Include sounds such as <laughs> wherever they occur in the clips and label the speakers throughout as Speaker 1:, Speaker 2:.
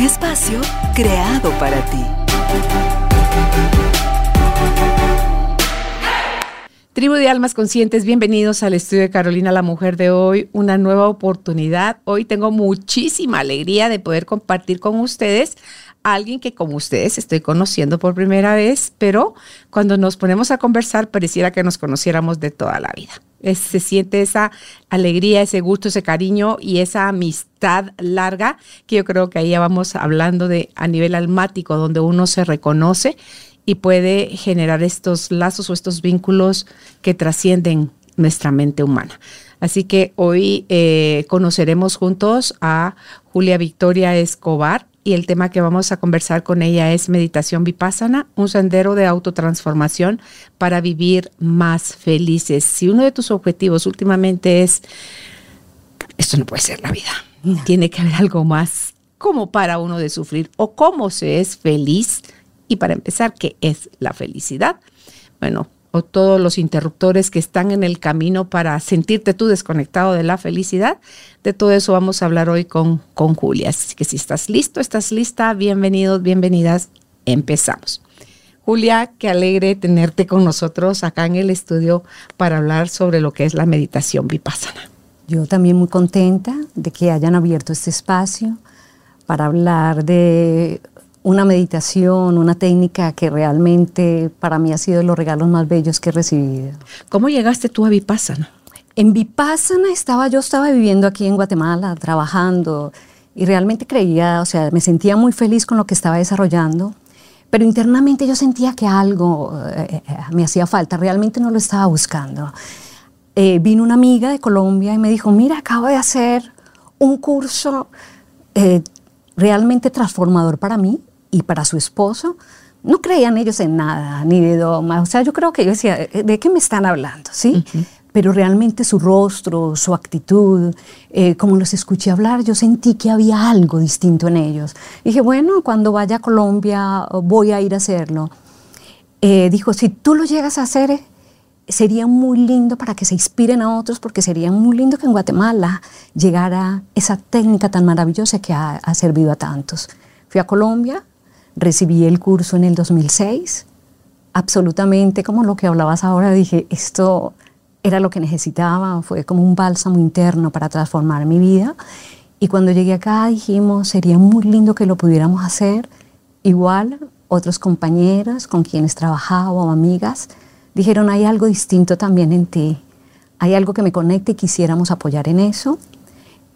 Speaker 1: Espacio creado para ti.
Speaker 2: Tribu de Almas Conscientes, bienvenidos al estudio de Carolina, la mujer de hoy, una nueva oportunidad. Hoy tengo muchísima alegría de poder compartir con ustedes a alguien que como ustedes estoy conociendo por primera vez, pero cuando nos ponemos a conversar pareciera que nos conociéramos de toda la vida. Se siente esa alegría, ese gusto, ese cariño y esa amistad larga que yo creo que ahí ya vamos hablando de a nivel almático, donde uno se reconoce y puede generar estos lazos o estos vínculos que trascienden nuestra mente humana. Así que hoy eh, conoceremos juntos a Julia Victoria Escobar y el tema que vamos a conversar con ella es meditación vipassana, un sendero de autotransformación para vivir más felices. Si uno de tus objetivos últimamente es, esto no puede ser la vida, tiene que haber algo más como para uno de sufrir o cómo se es feliz y para empezar, ¿qué es la felicidad? Bueno, o todos los interruptores que están en el camino para sentirte tú desconectado de la felicidad. De todo eso vamos a hablar hoy con, con Julia. Así que si estás listo, estás lista, bienvenidos, bienvenidas, empezamos. Julia, qué alegre tenerte con nosotros acá en el estudio para hablar sobre lo que es la meditación vipassana.
Speaker 3: Yo también muy contenta de que hayan abierto este espacio para hablar de una meditación, una técnica que realmente para mí ha sido de los regalos más bellos que he recibido.
Speaker 2: ¿Cómo llegaste tú a Vipassana?
Speaker 3: En Vipassana estaba, yo estaba viviendo aquí en Guatemala, trabajando, y realmente creía, o sea, me sentía muy feliz con lo que estaba desarrollando, pero internamente yo sentía que algo eh, eh, me hacía falta, realmente no lo estaba buscando. Eh, vino una amiga de Colombia y me dijo, mira, acabo de hacer un curso realmente transformador para mí, y para su esposo, no creían ellos en nada, ni de doma. O sea, yo creo que yo decía, eh, ¿de qué me están hablando? ¿Sí? Pero realmente su rostro, su actitud, eh, como los escuché hablar, yo sentí que había algo distinto en ellos. dije, bueno, cuando vaya a Colombia voy a ir a hacerlo. Eh, dijo, si tú lo llegas a hacer, sería muy lindo para que se inspiren a otros, porque sería muy lindo que en Guatemala llegara esa técnica tan maravillosa que ha, ha servido a tantos. Fui a Colombia, Recibí el curso en el 2006, absolutamente como lo que hablabas ahora, dije, esto era lo que necesitaba, fue como un bálsamo interno para transformar mi vida. Y cuando llegué acá dijimos, sería muy lindo que lo pudiéramos hacer. Igual, otros compañeras con quienes trabajaba o amigas dijeron, hay algo distinto también en ti, hay algo que me conecte y quisiéramos apoyar en eso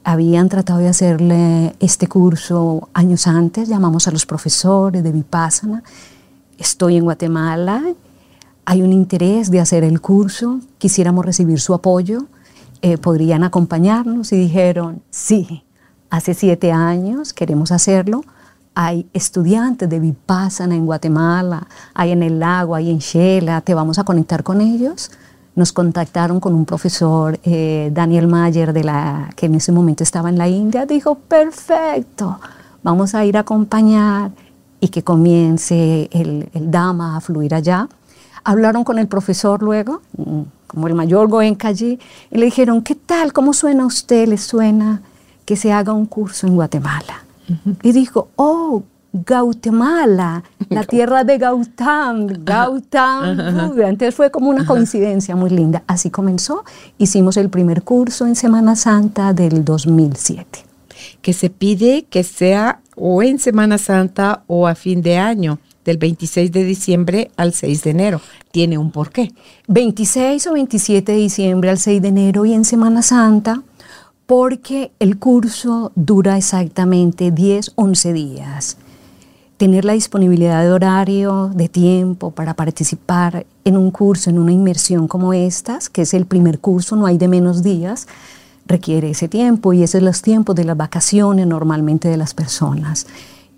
Speaker 3: habían tratado de hacerle este curso años antes, llamamos a los profesores de Vipassana, estoy en Guatemala, hay un interés de hacer el curso, quisiéramos recibir su apoyo, eh, podrían acompañarnos y dijeron, sí, hace siete años queremos hacerlo, hay estudiantes de Vipassana en Guatemala, hay en el lago, hay en Shela, te vamos a conectar con ellos nos contactaron con un profesor, eh, Daniel Mayer, de la, que en ese momento estaba en la India, dijo, perfecto, vamos a ir a acompañar y que comience el, el Dama a fluir allá. Hablaron con el profesor luego, mm, como el mayor Goenka allí, y le dijeron, ¿qué tal? ¿Cómo suena a usted? ¿Le suena que se haga un curso en Guatemala? Y dijo, oh, Guatemala, la <laughs> tierra de Gautam, Gautam Entonces fue como una coincidencia muy linda. Así comenzó. Hicimos el primer curso en Semana Santa del 2007.
Speaker 2: Que se pide que sea o en Semana Santa o a fin de año, del 26 de diciembre al 6 de enero. Tiene un porqué.
Speaker 3: 26 o 27 de diciembre al 6 de enero y en Semana Santa porque el curso dura exactamente 10, 11 días tener la disponibilidad de horario, de tiempo para participar en un curso, en una inmersión como estas, que es el primer curso, no hay de menos días, requiere ese tiempo y esos son los tiempos de las vacaciones normalmente de las personas.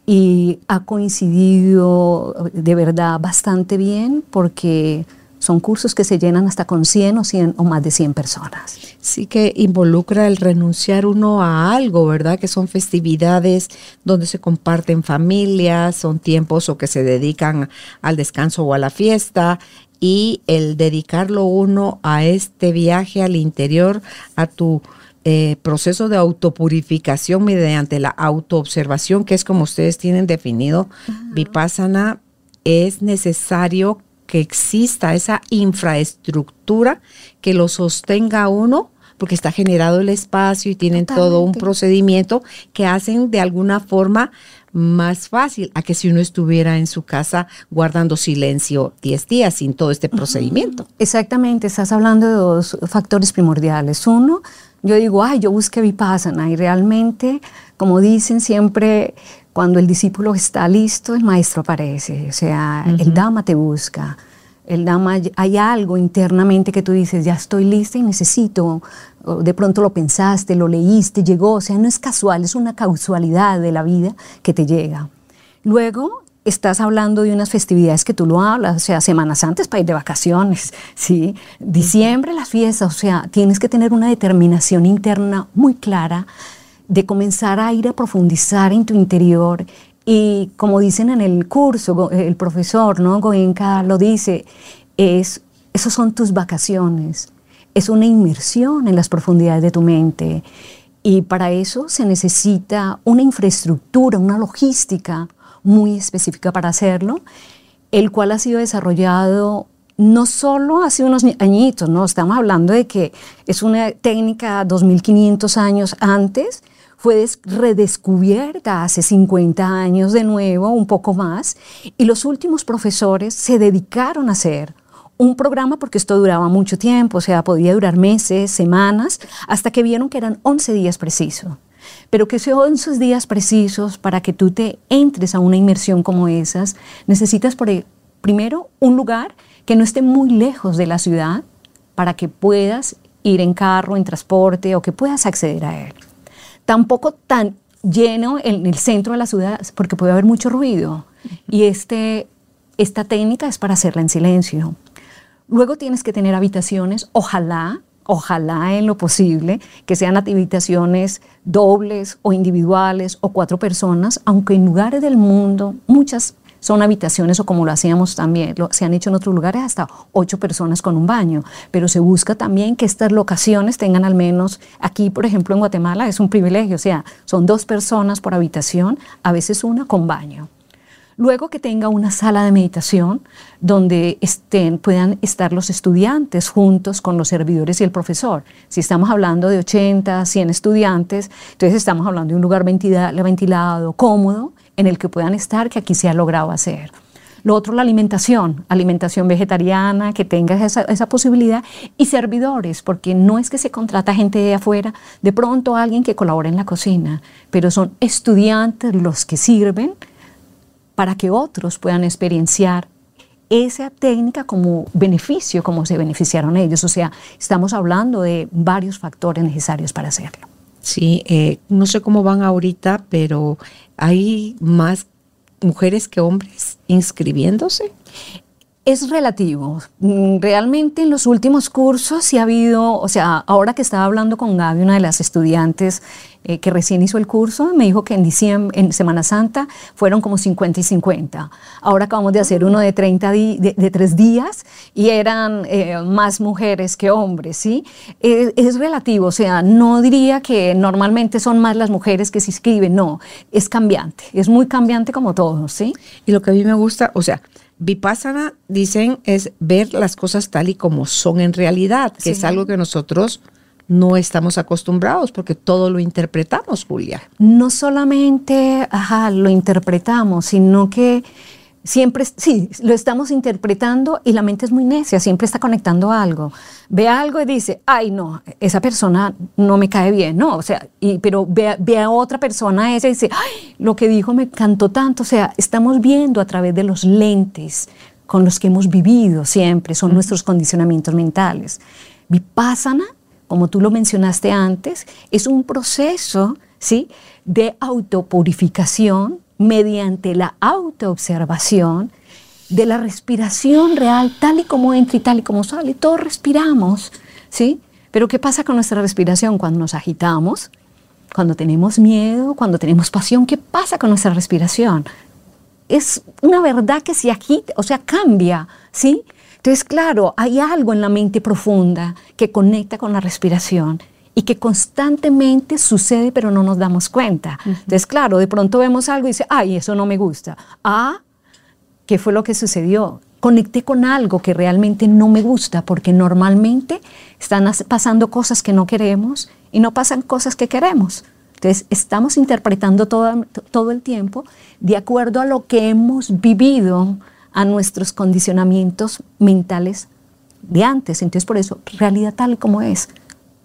Speaker 3: y ha coincidido de verdad bastante bien porque son cursos que se llenan hasta con 100 o 100 o más de 100 personas.
Speaker 2: Sí que involucra el renunciar uno a algo, ¿verdad? Que son festividades donde se comparten familias, son tiempos o que se dedican al descanso o a la fiesta y el dedicarlo uno a este viaje al interior, a tu eh, proceso de autopurificación mediante la autoobservación, que es como ustedes tienen definido, Vipassana, es necesario que exista esa infraestructura que lo sostenga uno porque está generado el espacio y tienen todo un procedimiento que hacen de alguna forma más fácil a que si uno estuviera en su casa guardando silencio 10 días sin todo este procedimiento.
Speaker 3: Exactamente, estás hablando de dos factores primordiales. Uno, yo digo, ay, yo busqué Vipassana y realmente, como dicen siempre, cuando el discípulo está listo, el maestro aparece, o sea, el Dama te busca. El Dama, hay algo internamente que tú dices, ya estoy lista y necesito, de pronto lo pensaste, lo leíste, llegó, o sea, no es casual, es una causalidad de la vida que te llega. Luego estás hablando de unas festividades que tú lo hablas, o sea, semanas antes para ir de vacaciones, <laughs> ¿sí? Diciembre las fiestas, o sea, tienes que tener una determinación interna muy clara de comenzar a ir a profundizar en tu interior. Y como dicen en el curso, el profesor, ¿no? Goenka lo dice, es, esos son tus vacaciones, es una inmersión en las profundidades de tu mente. Y para eso se necesita una infraestructura, una logística muy específica para hacerlo, el cual ha sido desarrollado no solo hace unos añitos, no, estamos hablando de que es una técnica 2500 años antes, fue redescubierta hace 50 años de nuevo, un poco más, y los últimos profesores se dedicaron a hacer un programa porque esto duraba mucho tiempo, o sea, podía durar meses, semanas, hasta que vieron que eran 11 días precisos. Pero que sean 11 días precisos para que tú te entres a una inmersión como esas, necesitas por, primero un lugar que no esté muy lejos de la ciudad para que puedas ir en carro, en transporte o que puedas acceder a él tampoco tan lleno en el centro de la ciudad porque puede haber mucho ruido. Y este, esta técnica es para hacerla en silencio. Luego tienes que tener habitaciones, ojalá, ojalá en lo posible, que sean habitaciones dobles o individuales o cuatro personas, aunque en lugares del mundo, muchas son habitaciones o como lo hacíamos también, se han hecho en otros lugares hasta ocho personas con un baño, pero se busca también que estas locaciones tengan al menos, aquí por ejemplo en Guatemala es un privilegio, o sea, son dos personas por habitación, a veces una con baño. Luego que tenga una sala de meditación donde estén, puedan estar los estudiantes juntos con los servidores y el profesor. Si estamos hablando de 80, 100 estudiantes, entonces estamos hablando de un lugar ventilado, cómodo, en el que puedan estar, que aquí se ha logrado hacer. Lo otro, la alimentación, alimentación vegetariana, que tenga esa, esa, posibilidad, y servidores, porque no es que se contrata gente de afuera, de pronto alguien que colabora en la cocina, pero son estudiantes los que sirven para que otros puedan experienciar esa técnica como beneficio, como se beneficiaron ellos. O sea, estamos hablando de varios factores necesarios para hacerlo.
Speaker 2: Sí, eh, no sé cómo van ahorita, pero hay más mujeres que hombres inscribiéndose
Speaker 3: es relativo. Mm, realmente en los últimos cursos sí ha habido, o sea, ahora que estaba hablando con Gaby, una de las estudiantes eh, que recién hizo el curso, me dijo que en diciembre, en Semana Santa fueron como 50 y 50. Ahora acabamos de hacer uno de 30 de, tres días y eran eh, más mujeres que hombres, ¿sí? Es, relativo, o sea, no diría que normalmente son más las mujeres que se inscriben, no, es cambiante, es muy cambiante como todo, ¿sí?
Speaker 2: Y lo que a mí me gusta, o sea, Vipassana, dicen, es ver las cosas tal y como son en realidad, que es algo que nosotros no estamos acostumbrados porque todo lo interpretamos, Julia.
Speaker 3: No solamente lo interpretamos, sino que siempre, sí, lo estamos interpretando y la mente es muy necia, siempre está conectando algo. Ve algo y dice, ay, no, esa persona no me cae bien, no, o sea, y, pero ve, ve, a otra persona esa y dice, ay, lo que dijo me cantó tanto, o sea, estamos viendo a través de los lentes con los que hemos vivido siempre, son nuestros condicionamientos mentales. Vipassana, como tú lo mencionaste antes, es un proceso, ¿sí?, de autopurificación mediante la autoobservación de la respiración real, tal y como entra y tal y como sale. Todos respiramos, ¿sí? Pero ¿qué pasa con nuestra respiración cuando nos agitamos? Cuando tenemos miedo, cuando tenemos pasión, ¿qué pasa con nuestra respiración? Es una verdad que se agita, o sea, cambia, ¿sí? Entonces, claro, hay algo en la mente profunda que conecta con la respiración y que constantemente sucede pero no nos damos cuenta. Entonces, claro, de pronto vemos algo y dice, ay, eso no me gusta. Ah, ¿qué fue lo que sucedió? Conecté con algo que realmente no me gusta porque normalmente están pasando cosas que no queremos y no pasan cosas que queremos. Entonces, estamos interpretando todo, todo el tiempo de acuerdo a lo que hemos vivido, a nuestros condicionamientos mentales de antes. Entonces, por eso, realidad tal como es.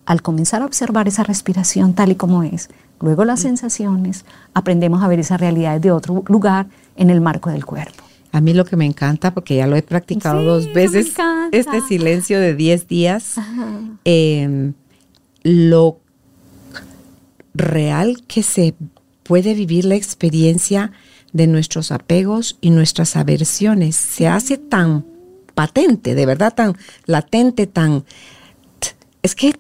Speaker 3: Al comenzar a observar esa respiración tal y como es, luego las sensaciones, aprendemos a ver esa realidad de otro lugar en el marco del cuerpo.
Speaker 2: A mí lo que me encanta, porque ya lo he practicado dos veces, este silencio de 10 días, em, lo real que se puede vivir la experiencia de nuestros apegos y nuestras aversiones. Se hace tan patente, de verdad tan latente, tan... Es que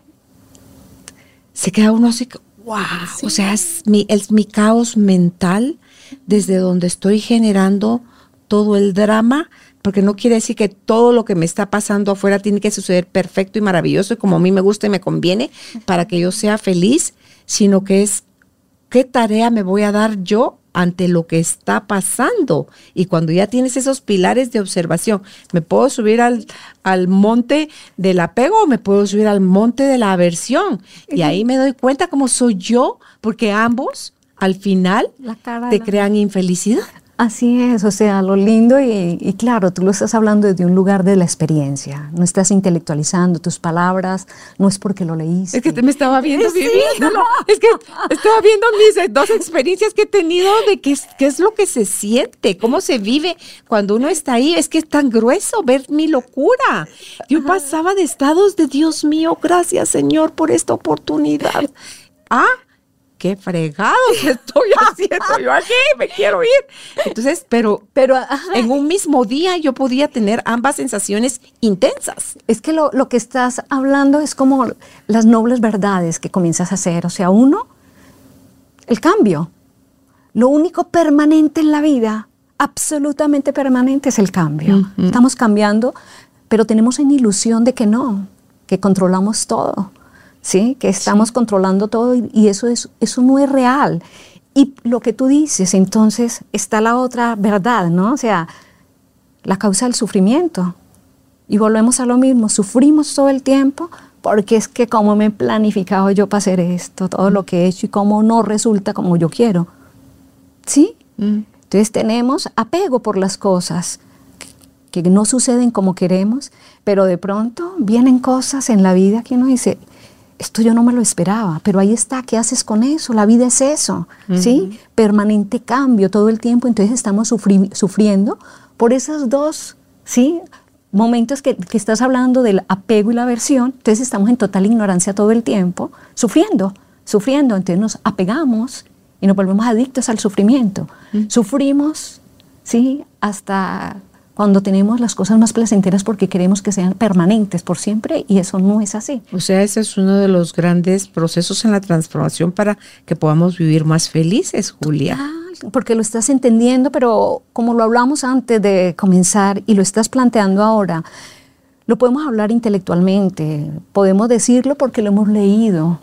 Speaker 2: se queda uno así, wow, o sea, es mi, es mi caos mental desde donde estoy generando todo el drama, porque no quiere decir que todo lo que me está pasando afuera tiene que suceder perfecto y maravilloso y como a mí me gusta y me conviene para que yo sea feliz, sino que es qué tarea me voy a dar yo ante lo que está pasando. Y cuando ya tienes esos pilares de observación, me puedo subir al, al monte del apego o me puedo subir al monte de la aversión. Y ahí me doy cuenta cómo soy yo, porque ambos al final te crean infelicidad.
Speaker 3: Así es, o sea, lo lindo y, claro, tú lo estás hablando desde un lugar de la experiencia, no estás intelectualizando tus palabras, no es porque lo leíste.
Speaker 2: Es que te me estaba viendo sí, es que estaba viendo mis eh, dos experiencias que he tenido de qué es, qué es lo que se siente, cómo se vive cuando uno está ahí, es que es tan grueso ver mi locura. Yo pasaba de estados de Dios mío, gracias Señor por esta oportunidad. <laughs> Ah, qué fregados estoy <laughs> haciendo yo aquí, me quiero ir. Entonces, pero, pero en un mismo día yo podía tener ambas sensaciones intensas.
Speaker 3: Es que lo, lo, que estás hablando es como las nobles verdades que comienzas a hacer. O sea, uno, el cambio. Lo único permanente en la vida, absolutamente permanente, es el cambio. Estamos cambiando, pero tenemos una ilusión de que no, que controlamos todo. ¿Sí? Que estamos controlando todo y, eso, es, eso no es real. Y lo que tú dices, entonces está la otra verdad, ¿no? O sea, la causa del sufrimiento. Y volvemos a lo mismo, sufrimos todo el tiempo porque es que como me he planificado yo para hacer esto, todo lo que he hecho y cómo no resulta como yo quiero. ¿Sí? Mm. Entonces tenemos apego por las cosas que no suceden como queremos, pero de pronto vienen cosas en la vida que uno dice, esto yo no me lo esperaba, pero ahí está, ¿qué haces con eso? La vida es eso, ¿sí? Permanente cambio todo el tiempo, entonces estamos sufriendo por esos dos, ¿sí? Momentos que, que, estás hablando del apego y la aversión, entonces estamos en total ignorancia todo el tiempo, sufriendo, sufriendo, entonces nos apegamos y nos volvemos adictos al sufrimiento. Sufrimos, ¿sí? Hasta cuando tenemos las cosas más placenteras porque queremos que sean permanentes por siempre y eso no es así.
Speaker 2: O sea, ese es uno de los grandes procesos en la transformación para que podamos vivir más felices, Julia.
Speaker 3: Ah, porque lo estás entendiendo, pero como lo hablamos antes de comenzar y lo estás planteando ahora, lo podemos hablar intelectualmente, podemos decirlo porque lo hemos leído,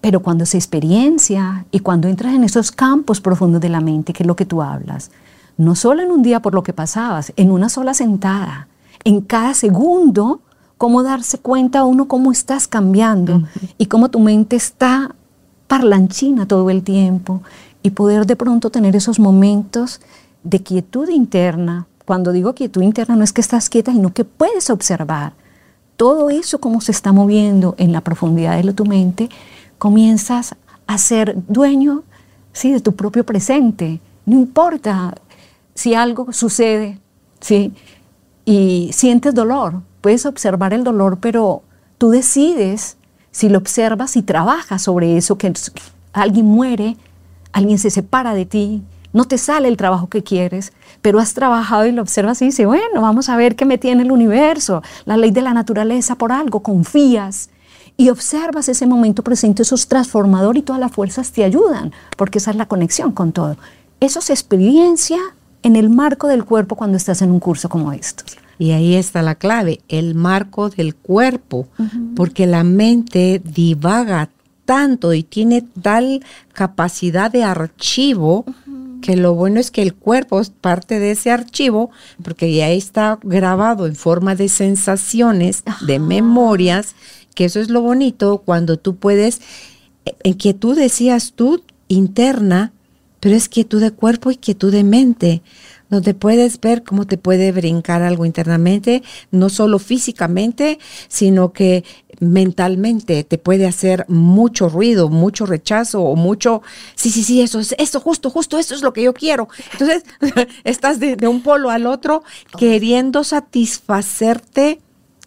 Speaker 3: pero cuando se experiencia y cuando entras en esos campos profundos de la mente, que es lo que tú hablas, no solo en un día por lo que pasabas, en una sola sentada, en cada segundo, cómo darse cuenta uno cómo estás cambiando y cómo tu mente está parlanchina todo el tiempo y poder de pronto tener esos momentos de quietud interna. Cuando digo quietud interna no es que estás quieta, sino que puedes observar todo eso cómo se está moviendo en la profundidad de tu mente, comienzas a ser dueño sí, de tu propio presente. No importa si algo sucede, ¿sí? Y sientes dolor, puedes observar el dolor, pero tú decides si lo observas y trabajas sobre eso, que alguien muere, alguien se separa de ti, no te sale el trabajo que quieres, pero has trabajado y lo observas y dices, bueno, vamos a ver qué me tiene el universo, la ley de la naturaleza por algo, confías y observas ese momento presente, eso es transformador y todas las fuerzas te ayudan, porque esa es la conexión con todo. Eso es experiencia en el marco del cuerpo cuando estás en un curso como estos.
Speaker 2: Y ahí está la clave, el marco del cuerpo, porque la mente divaga tanto y tiene tal capacidad de archivo que lo bueno es que el cuerpo es parte de ese archivo porque ya está grabado en forma de sensaciones, de memorias, que eso es lo bonito cuando tú puedes, en quietud decías tú interna, pero es quietud de cuerpo y quietud de mente donde puedes ver cómo te puede brincar algo internamente, no solo físicamente, sino que mentalmente te puede hacer mucho ruido, mucho rechazo o mucho, sí, sí, sí, eso es, eso justo, justo, eso es lo que yo quiero. Entonces, <laughs> estás de, de un polo al otro queriendo satisfacerte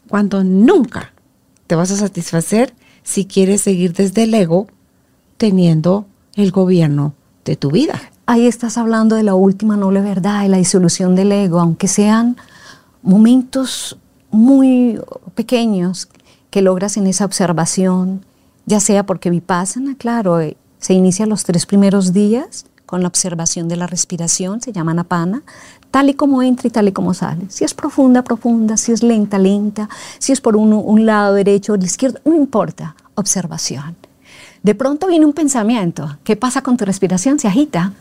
Speaker 2: cuando nunca te vas a satisfacer si quieres seguir desde el ego teniendo el gobierno de tu vida
Speaker 3: ahí estás hablando de la última noble verdad, de la disolución del ego, aunque sean momentos muy pequeños que logras en esa observación, ya sea porque vipassana, claro, eh, se inicia los tres primeros días con la observación de la respiración, se llama napana, tal y como entra y tal y como sale. Si es profunda, profunda, si es lenta, lenta, si es por un lado derecho o izquierdo, no importa, observación. De pronto viene un pensamiento, ¿qué pasa con tu respiración? Se agita,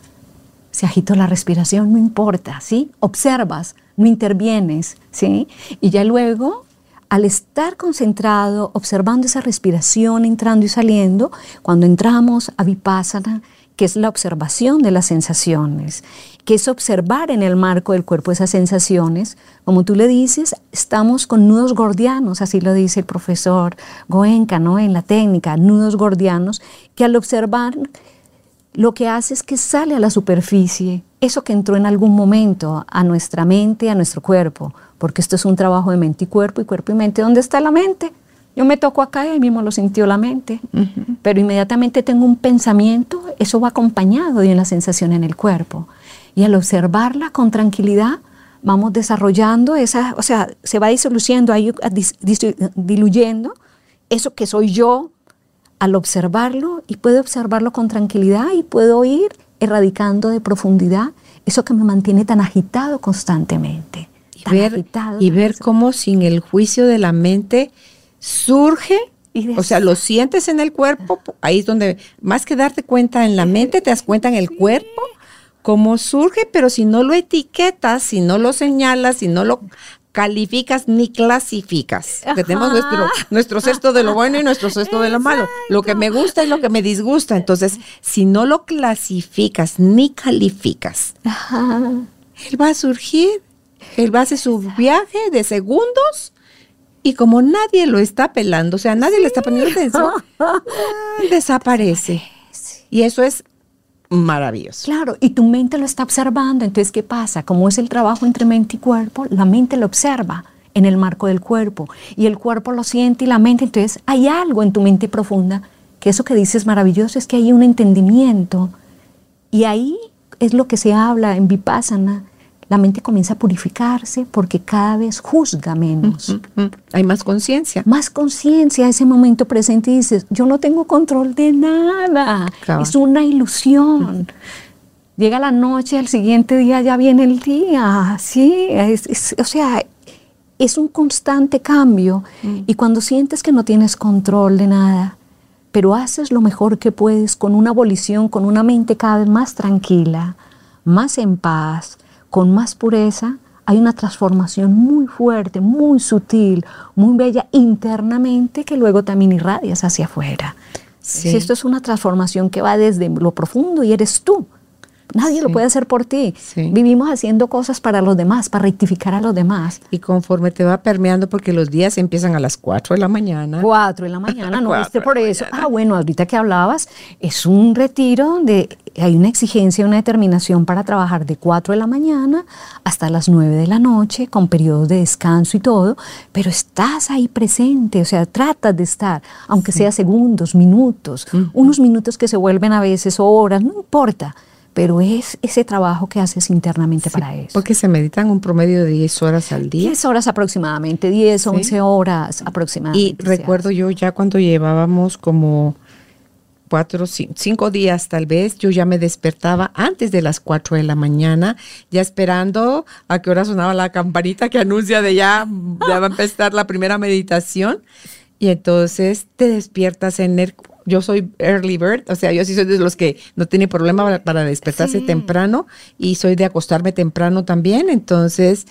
Speaker 3: se agitó la respiración, no importa, ¿sí? Observas, no intervienes, ¿sí? Y ya luego, al estar concentrado, observando esa respiración entrando y saliendo, cuando entramos a Vipassana, que es la observación de las sensaciones, que es observar en el marco del cuerpo esas sensaciones, como tú le dices, estamos con nudos gordianos, así lo dice el profesor Goenka, ¿no? En la técnica, nudos gordianos, que al observar lo que hace es que sale a la superficie eso que entró en algún momento a nuestra mente, a nuestro cuerpo, porque esto es un trabajo de mente y cuerpo y cuerpo y mente. ¿Dónde está la mente? Yo me toco acá y ahí mismo lo sintió la mente, pero inmediatamente tengo un pensamiento, eso va acompañado de una sensación en el cuerpo. Y al observarla con tranquilidad, vamos desarrollando esa, o sea, se va disoluyendo, ahí, diluyendo eso que soy yo, al observarlo y puedo observarlo con tranquilidad y puedo ir erradicando de profundidad eso que me mantiene tan agitado constantemente.
Speaker 2: Y ver, y ver cómo sin el juicio de la mente surge, o sea, lo sientes en el cuerpo, ahí es donde más que darte cuenta en la mente, te das cuenta en el cuerpo cómo surge, pero si no lo etiquetas, si no lo señalas, si no lo calificas ni clasificas. Que tenemos nuestro, nuestro cesto de lo bueno y nuestro cesto de lo malo. Lo que me gusta y lo que me disgusta. Entonces, si no lo clasificas ni calificas, él va a surgir, él va a hacer su viaje de segundos y como nadie lo está pelando, o sea, nadie le está poniendo atención, <laughs> desaparece. Y eso es maravilloso.
Speaker 3: Claro, y tu mente lo está observando, entonces ¿qué pasa? Como es el trabajo entre mente y cuerpo, la mente lo observa en el marco del cuerpo y el cuerpo lo siente y la mente, entonces hay algo en tu mente profunda que eso que dices maravilloso es que hay un entendimiento y ahí es lo que se habla en Vipassana, la mente comienza a purificarse porque cada vez juzga menos.
Speaker 2: Hay más conciencia.
Speaker 3: Más conciencia, ese momento presente y dices, yo no tengo control de nada, es una ilusión. Llega la noche, al siguiente día ya viene el día, sí, o sea, es un constante cambio mm. y cuando sientes que no tienes control de nada, pero haces lo mejor que puedes con una abolición, con una mente cada vez más tranquila, más en paz, con más pureza, hay una transformación muy fuerte, muy sutil, muy bella internamente que luego también irradias hacia afuera. Si esto es una transformación que va desde lo profundo y eres tú. Nadie lo puede hacer por ti. Vivimos haciendo cosas para los demás, para rectificar a los demás.
Speaker 2: Y conforme te va permeando, porque los días empiezan a las 4 de la mañana.
Speaker 3: 4 de la mañana, <laughs> no viste por eso. Ah, bueno, ahorita que hablabas, es un retiro donde hay una exigencia, una determinación para trabajar de 4 de la mañana hasta las 9 de la noche, con periodos de descanso y todo, pero estás ahí presente, o sea, tratas de estar, aunque sea segundos, minutos, unos minutos que se vuelven a veces horas, no importa pero es ese trabajo que haces internamente para eso.
Speaker 2: Porque se meditan un promedio de 10 horas al día.
Speaker 3: 10 horas aproximadamente, 10, 11 horas aproximadamente.
Speaker 2: Y recuerdo yo ya cuando llevábamos como cuatro, cinco días tal vez, yo ya me despertaba antes de las cuatro de la mañana, ya esperando a qué hora sonaba la campanita que anuncia de ya, ya va a empezar la primera meditación. Y entonces te despiertas en el, yo soy early bird, o sea, yo sí soy de los que no tiene problema para, despertarse temprano y soy de acostarme temprano también, entonces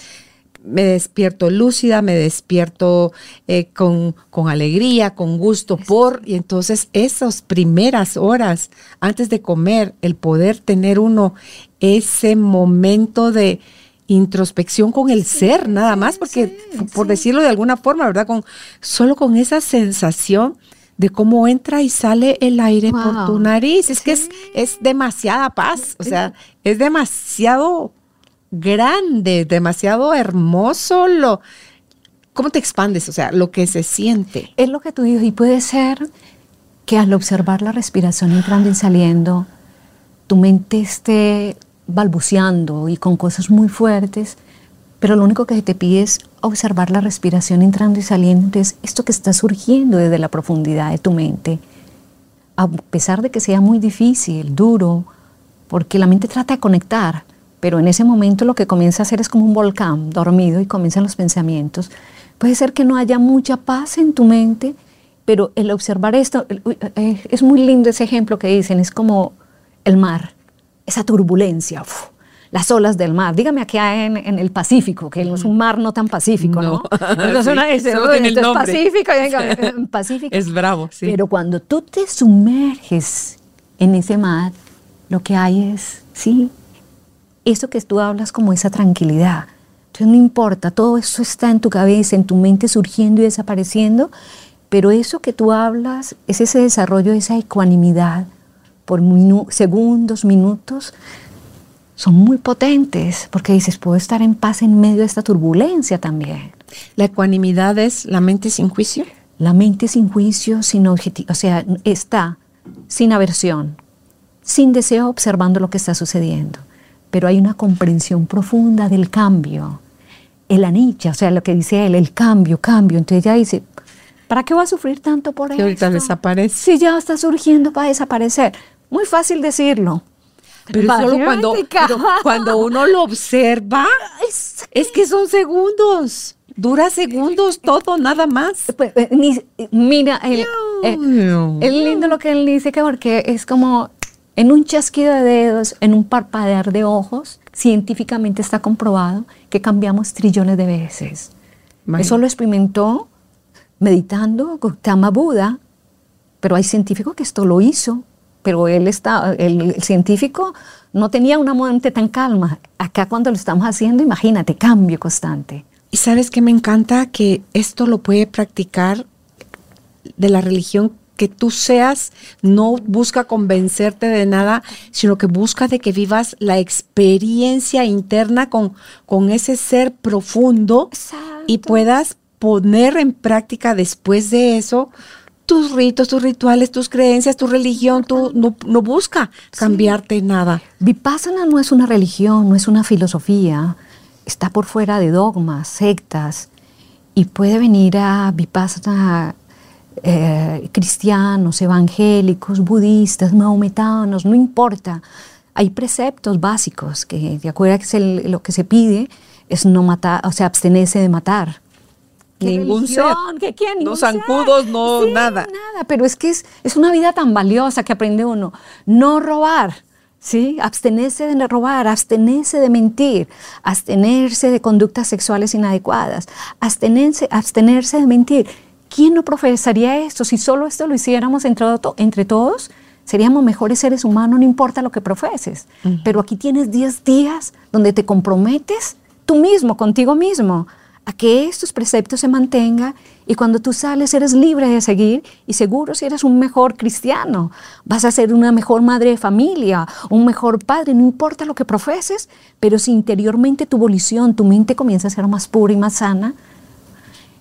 Speaker 2: me despierto lúcida, me despierto eh, con, con, alegría, con gusto por, y entonces esas primeras horas antes de comer, el poder tener uno ese momento de introspección con el ser, nada más, porque por decirlo de alguna forma, ¿verdad? Con, solo con esa sensación de cómo entra y sale el aire por tu nariz. Es que es, es demasiada paz, o sea, es demasiado grande, demasiado hermoso lo... ¿Cómo te expandes? O sea, lo que se siente.
Speaker 3: Es lo que tú dices, y puede ser que al observar la respiración entrando y saliendo, tu mente esté balbuceando y con cosas muy fuertes, pero lo único que te pide es observar la respiración entrando y saliendo. Entonces, esto que está surgiendo desde la profundidad de tu mente, a pesar de que sea muy difícil, duro, porque la mente trata de conectar, pero en ese momento lo que comienza a hacer es como un volcán dormido y comienzan los pensamientos. Puede ser que no haya mucha paz en tu mente, pero el observar esto, eh, es muy lindo ese ejemplo que dicen, es como el mar, esa turbulencia, las olas del mar. Dígame aquí en, en, el Pacífico, que es un mar no tan pacífico, ¿no? <laughs>
Speaker 2: Entonces una dice, es
Speaker 3: Pacífico, <laughs> Pacífico.
Speaker 2: Es bravo, sí.
Speaker 3: Pero cuando tú te sumerges en ese mar, lo que hay es, sí, eso que tú hablas como esa tranquilidad. Entonces no importa, todo eso está en tu cabeza, en tu mente surgiendo y desapareciendo, pero eso que tú hablas es ese desarrollo, esa ecuanimidad por segundos, minutos, son muy potentes, porque dices, puedo estar en paz en medio de esta turbulencia también.
Speaker 2: ¿La ecuanimidad es la mente sin juicio?
Speaker 3: La mente sin juicio, sin objetivo, o sea, está sin aversión, sin deseo observando lo que está sucediendo pero hay una comprensión profunda del cambio. El anicha, o sea, lo que dice él, el cambio, cambio. Entonces ella dice, ¿para qué va a sufrir tanto por eso?
Speaker 2: ahorita desaparece.
Speaker 3: Si ya está surgiendo para desaparecer. Muy fácil decirlo.
Speaker 2: Pero solo cuando, cuando uno lo observa, es, que son segundos. Dura segundos todo, nada más.
Speaker 3: Pues, eh, mira, el, eh, es lindo lo que él dice, que porque es como en un chasquido de dedos, en un parpadear de ojos, científicamente está comprobado que cambiamos trillones de veces. Eso lo experimentó meditando Gautama Buda, pero hay científicos que esto lo hizo, pero él está, el, científico no tenía una mente tan calma. Acá cuando lo estamos haciendo, imagínate, cambio constante.
Speaker 2: Y sabes que me encanta que esto lo puede practicar de la religión que tú seas no busca convencerte de nada, sino que busca de que vivas la experiencia interna con, con ese ser profundo y puedas poner en práctica después de eso tus ritos, tus rituales, tus creencias, tu religión, tú no, no busca cambiarte nada.
Speaker 3: Vipassana no es una religión, no es una filosofía, está por fuera de dogmas, sectas, y puede venir a Vipassana eh, cristianos, evangélicos, budistas, mahometanos, no importa. Hay preceptos básicos que, ¿te acuerdas que lo que se pide es no matar, o sea, abstenerse de matar?
Speaker 2: Ningún ser.
Speaker 3: ¿Qué quién?
Speaker 2: No zancudos, no nada.
Speaker 3: Nada, pero es que es, es una vida tan valiosa que aprende uno. No robar, ¿sí? Abstenerse de robar, abstenerse de mentir, abstenerse de conductas sexuales inadecuadas, abstenerse, abstenerse de mentir ¿Quién no profesaría esto? Si solo esto lo hiciéramos entre, entre todos, seríamos mejores seres humanos, no importa lo que profeses. Pero aquí tienes 10 días donde te comprometes tú mismo, contigo mismo, a que estos preceptos se mantengan y cuando tú sales eres libre de seguir y seguro si eres un mejor cristiano, vas a ser una mejor madre de familia, un mejor padre, no importa lo que profeses, pero si interiormente tu volición, tu mente comienza a ser más pura y más sana,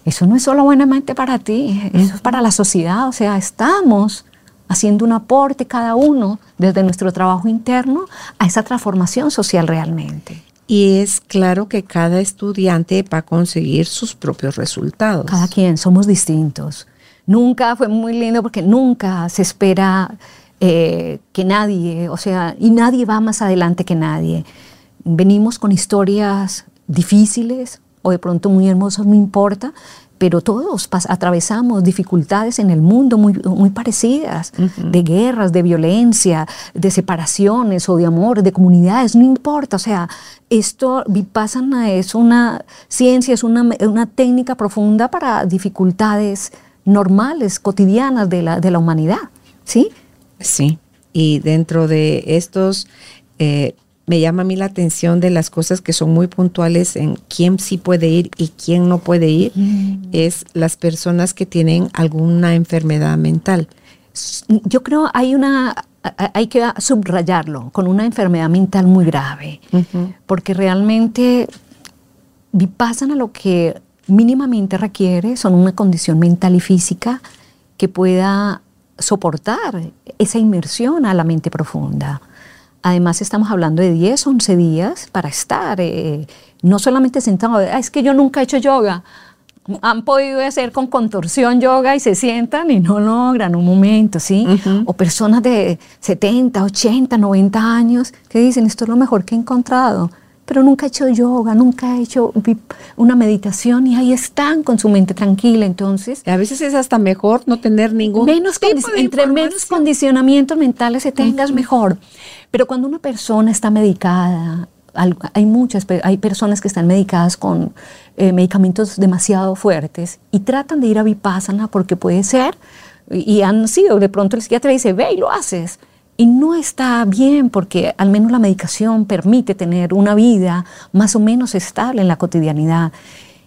Speaker 3: eso no es solo buenamente para ti, eso es para la sociedad. O sea, estamos haciendo un aporte cada uno desde nuestro trabajo interno a esa transformación social realmente.
Speaker 2: Y es claro que cada estudiante va a conseguir sus propios resultados.
Speaker 3: Cada quien, somos distintos. Nunca fue muy lindo porque nunca se espera eh, que nadie, o sea, y nadie va más adelante que nadie. Venimos con historias difíciles o de pronto muy hermosas, no importa, pero todos atravesamos dificultades en el mundo muy, muy parecidas, de guerras, de violencia, de separaciones o de amor, de comunidades, no importa, o sea, esto Vipassana es una ciencia, es una, una técnica profunda para dificultades normales, cotidianas de la, de la humanidad, ¿sí?
Speaker 2: Sí, y dentro de estos eh, me llama a mí la atención de las cosas que son muy puntuales en quién sí puede ir y quién no puede ir, mm. es las personas que tienen alguna enfermedad mental.
Speaker 3: Yo creo hay una hay que subrayarlo con una enfermedad mental muy grave, porque realmente pasan a lo que mínimamente requiere son una condición mental y física que pueda soportar esa inmersión a la mente profunda. Además estamos hablando de 10, 11 días para estar, eh, no solamente sentado, ah, es que yo nunca he hecho yoga. Han podido hacer con contorsión yoga y se sientan y no logran un momento, ¿sí? O personas de 70, 80, 90 años que dicen, esto es lo mejor que he encontrado pero nunca he hecho yoga, nunca he hecho una meditación y ahí están con su mente tranquila. Entonces,
Speaker 2: a veces es hasta mejor no tener ningún
Speaker 3: menos entre menos condicionamientos mentales se tengas mejor. Pero cuando una persona está medicada, hay muchas, hay personas que están medicadas con eh, medicamentos demasiado fuertes y tratan de ir a vipassana porque puede ser y han sido, de pronto el psiquiatra dice, ve y lo haces y no está bien porque al menos la medicación permite tener una vida más o menos estable en la cotidianidad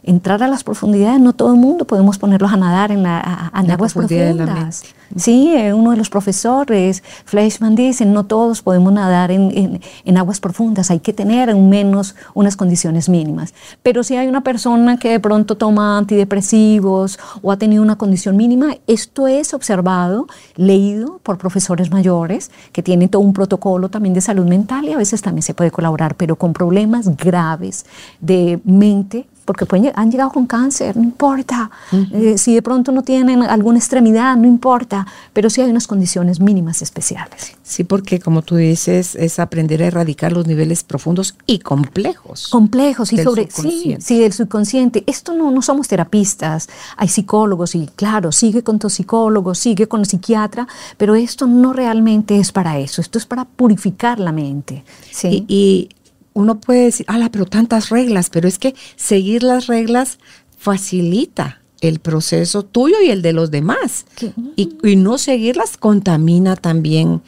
Speaker 3: entrar a las profundidades, no todo el mundo podemos ponerlos a nadar en, la, aguas profundas. Sí, eh, uno de los profesores, Fleischmann, dice, no todos podemos nadar en, aguas profundas, hay que tener al menos unas condiciones mínimas. Pero si hay una persona que de pronto toma antidepresivos o ha tenido una condición mínima, esto es observado, leído por profesores mayores que tienen todo un protocolo también de salud mental y a veces también se puede colaborar, pero con problemas graves de mente porque han llegado con cáncer, no importa. Eh, si de pronto no tienen alguna extremidad, no importa, pero sí hay unas condiciones mínimas especiales.
Speaker 2: Sí, porque como tú dices, es aprender a erradicar los niveles profundos y complejos.
Speaker 3: Complejos y sobre sí, sí, del subconsciente. Esto no, no somos terapistas, hay psicólogos y claro, sigue con tu psicólogo, sigue con el psiquiatra, pero esto no realmente es para eso, esto es para purificar la mente.
Speaker 2: ¿sí? y uno puede decir, ala, pero tantas reglas, pero es que seguir las reglas facilita el proceso tuyo y el de los demás. Y, y, no seguirlas contamina también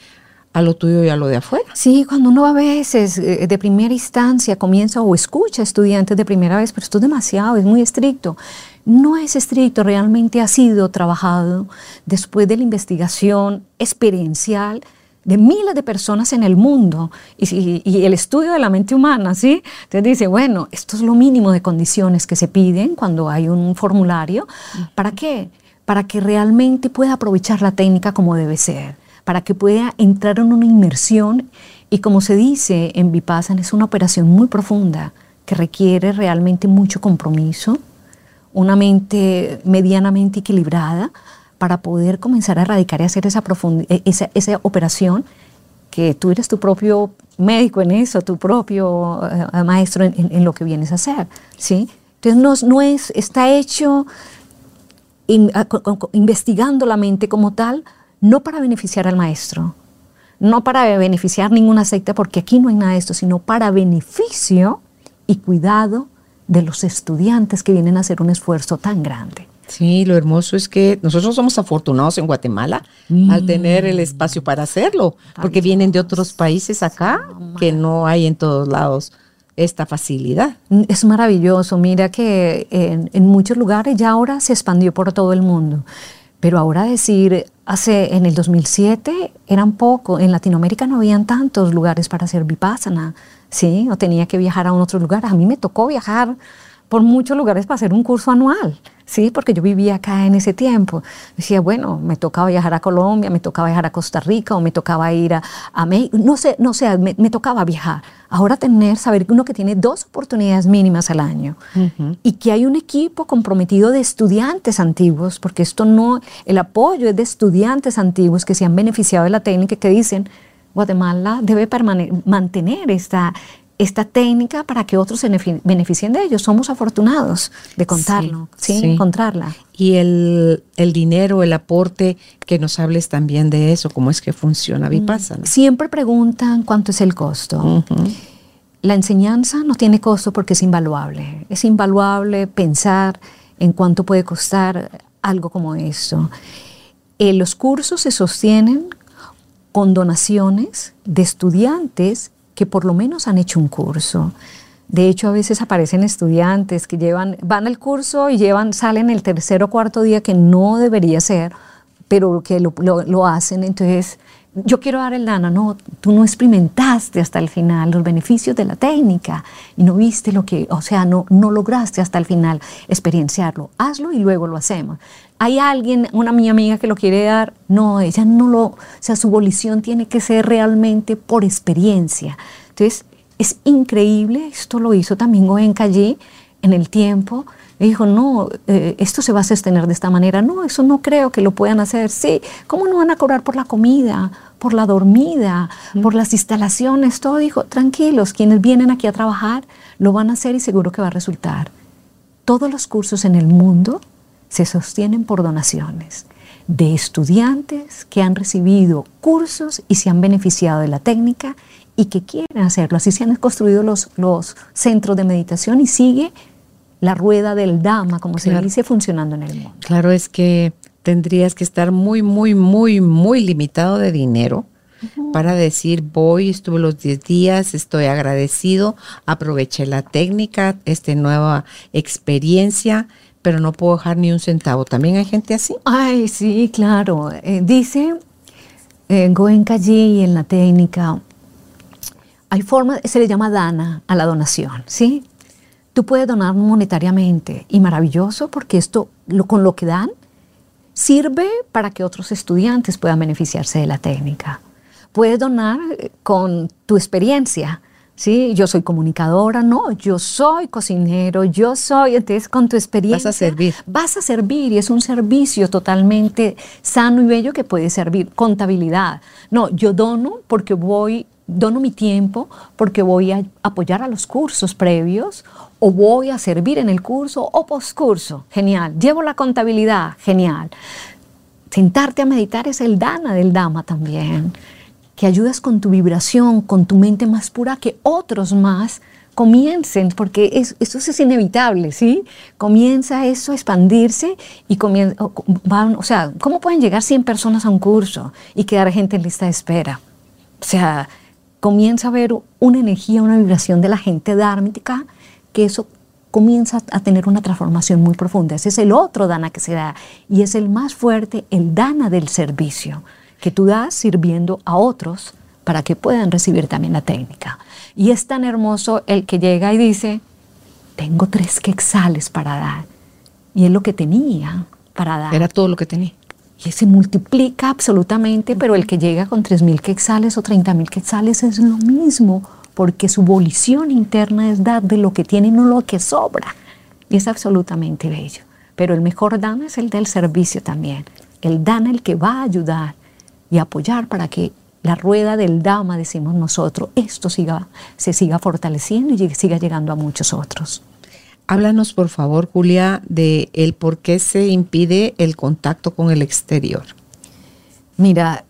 Speaker 2: a lo tuyo y a lo de afuera.
Speaker 3: Sí, cuando uno a veces eh, de primera instancia comienza o escucha estudiantes de primera vez, pero esto es demasiado, es muy estricto. No es estricto, realmente ha sido trabajado después de la investigación experiencial de miles de personas en el mundo y, el estudio de la mente humana, ¿sí? Entonces dice, bueno, esto es lo mínimo de condiciones que se piden cuando hay un formulario. ¿Para qué? Para que realmente pueda aprovechar la técnica como debe ser, para que pueda entrar en una inmersión y como se dice en Vipassana, es una operación muy profunda que requiere realmente mucho compromiso, una mente medianamente equilibrada, para poder comenzar a erradicar y hacer esa, e, esa, esa operación que tú eres tu propio médico en eso, tu propio eh, maestro en, lo que vienes a hacer, ¿sí? Entonces no, es, está hecho investigando la mente como tal, no para beneficiar al maestro, no para beneficiar ninguna secta, porque aquí no hay nada de esto, sino para beneficio y cuidado de los estudiantes que vienen a hacer un esfuerzo tan grande.
Speaker 2: Sí, lo hermoso es que nosotros somos afortunados en Guatemala al tener el espacio para hacerlo, porque vienen de otros países acá que no hay en todos lados esta facilidad.
Speaker 3: Es maravilloso, mira que en, muchos lugares ya ahora se expandió por todo el mundo, pero ahora decir, hace en el 2007 eran poco, en Latinoamérica no habían tantos lugares para hacer vipassana, ¿sí? O tenía que viajar a otros lugares, a mí me tocó viajar por muchos lugares para hacer un curso anual. Sí, porque yo vivía acá en ese tiempo. Decía, bueno, me tocaba viajar a Colombia, me tocaba viajar a Costa Rica o me tocaba ir a, a México. No sé, no sé, me, me, tocaba viajar. Ahora tener, saber uno que tiene dos oportunidades mínimas al año y que hay un equipo comprometido de estudiantes antiguos, porque esto no, el apoyo es de estudiantes antiguos que se han beneficiado de la técnica que dicen, Guatemala debe mantener esta, esta técnica para que otros se beneficien de ellos. Somos afortunados de contarlo, sí, encontrarla.
Speaker 2: Y el, dinero, el aporte, que nos hables también de eso, cómo es que funciona mm. Vipassana.
Speaker 3: Siempre preguntan cuánto es el costo. La enseñanza no tiene costo porque es invaluable. Es invaluable pensar en cuánto puede costar algo como esto. Eh, los cursos se sostienen con donaciones de estudiantes que por lo menos han hecho un curso. De hecho, a veces aparecen estudiantes que llevan, van al curso y llevan, salen el tercer o cuarto día que no debería ser, pero que lo, hacen. Entonces, yo quiero dar el dana, no, tú no experimentaste hasta el final los beneficios de la técnica y no viste lo que, o sea, no, no lograste hasta el final experienciarlo. Hazlo y luego lo hacemos. Hay alguien, una mi amiga que lo quiere dar, no, ella no lo, o sea, su volición tiene que ser realmente por experiencia. Entonces, es increíble, esto lo hizo también Goenka allí en el tiempo, dijo, no, eh, esto se va a sostener de esta manera. No, eso no creo que lo puedan hacer. Sí, ¿cómo no van a cobrar por la comida, por la dormida, por las instalaciones? Todo dijo, tranquilos, quienes vienen aquí a trabajar lo van a hacer y seguro que va a resultar. Todos los cursos en el mundo se sostienen por donaciones de estudiantes que han recibido cursos y se han beneficiado de la técnica y que quieren hacerlo. Así se han construido los, los centros de meditación y sigue la rueda del Dama, como se dice, funcionando en el mundo.
Speaker 2: Claro, es que tendrías que estar muy, muy, muy, muy limitado de dinero para decir, voy, estuve los 10 días, estoy agradecido, aproveché la técnica, esta nueva experiencia, pero no puedo dejar ni un centavo. ¿También hay gente así?
Speaker 3: Ay, sí, claro. Eh, dice eh, Goenka allí en la técnica, hay forma, se le llama dana a la donación, ¿sí? Tú puedes donar monetariamente y maravilloso porque esto, lo, con lo que dan, sirve para que otros estudiantes puedan beneficiarse de la técnica. Puedes donar eh, con tu experiencia. Sí, yo soy comunicadora, no, yo soy cocinero, yo soy, entonces con tu experiencia.
Speaker 2: Vas a servir.
Speaker 3: Vas a servir y es un servicio totalmente sano y bello que puede servir. Contabilidad. No, yo dono porque voy dono mi tiempo porque voy a apoyar a los cursos previos o voy a servir en el curso o postcurso. Genial. Llevo la contabilidad. Genial. Sentarte a meditar es el dana del dama también. Que ayudas con tu vibración, con tu mente más pura, que otros más comiencen, porque es, eso es inevitable, ¿sí? Comienza eso a expandirse y comienza, van, o sea, ¿cómo pueden llegar 100 personas a un curso y quedar gente en lista de espera? O sea, comienza a ver una energía, una vibración de la gente dármica, que eso comienza a tener una transformación muy profunda. Ese es el otro dana que se da y es el más fuerte, el dana del servicio, que tú das sirviendo a otros para que puedan recibir también la técnica. Y es tan hermoso el que llega y dice, tengo tres quexales para dar. Y es lo que tenía para dar.
Speaker 2: Era todo lo que tenía
Speaker 3: y se multiplica absolutamente, pero el que llega con 3.000 quetzales o 30.000 quetzales es lo mismo, porque su volición interna es dar de lo que tiene, no lo que sobra. Y es absolutamente bello. Pero el mejor dana es el del servicio también. El dana el que va a ayudar y apoyar para que la rueda del dama, decimos nosotros, esto siga, se siga fortaleciendo y siga llegando a muchos otros.
Speaker 2: Háblanos, por favor, Julia, de el por qué se impide el contacto con el exterior.
Speaker 3: Mira,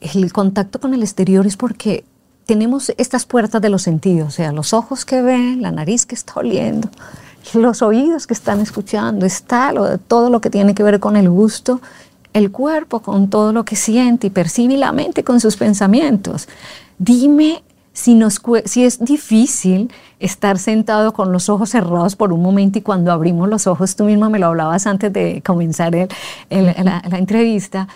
Speaker 3: el contacto con el exterior es porque tenemos estas puertas de los sentidos, o sea, los ojos que ven, la nariz que está oliendo, los oídos que están escuchando, está todo lo que tiene que ver con el gusto, el cuerpo con todo lo que siente y percibe y la mente con sus pensamientos. Dime si, nos, si es difícil estar sentado con los ojos cerrados por un momento y cuando abrimos los ojos, tú misma me lo hablabas antes de comenzar la, entrevista,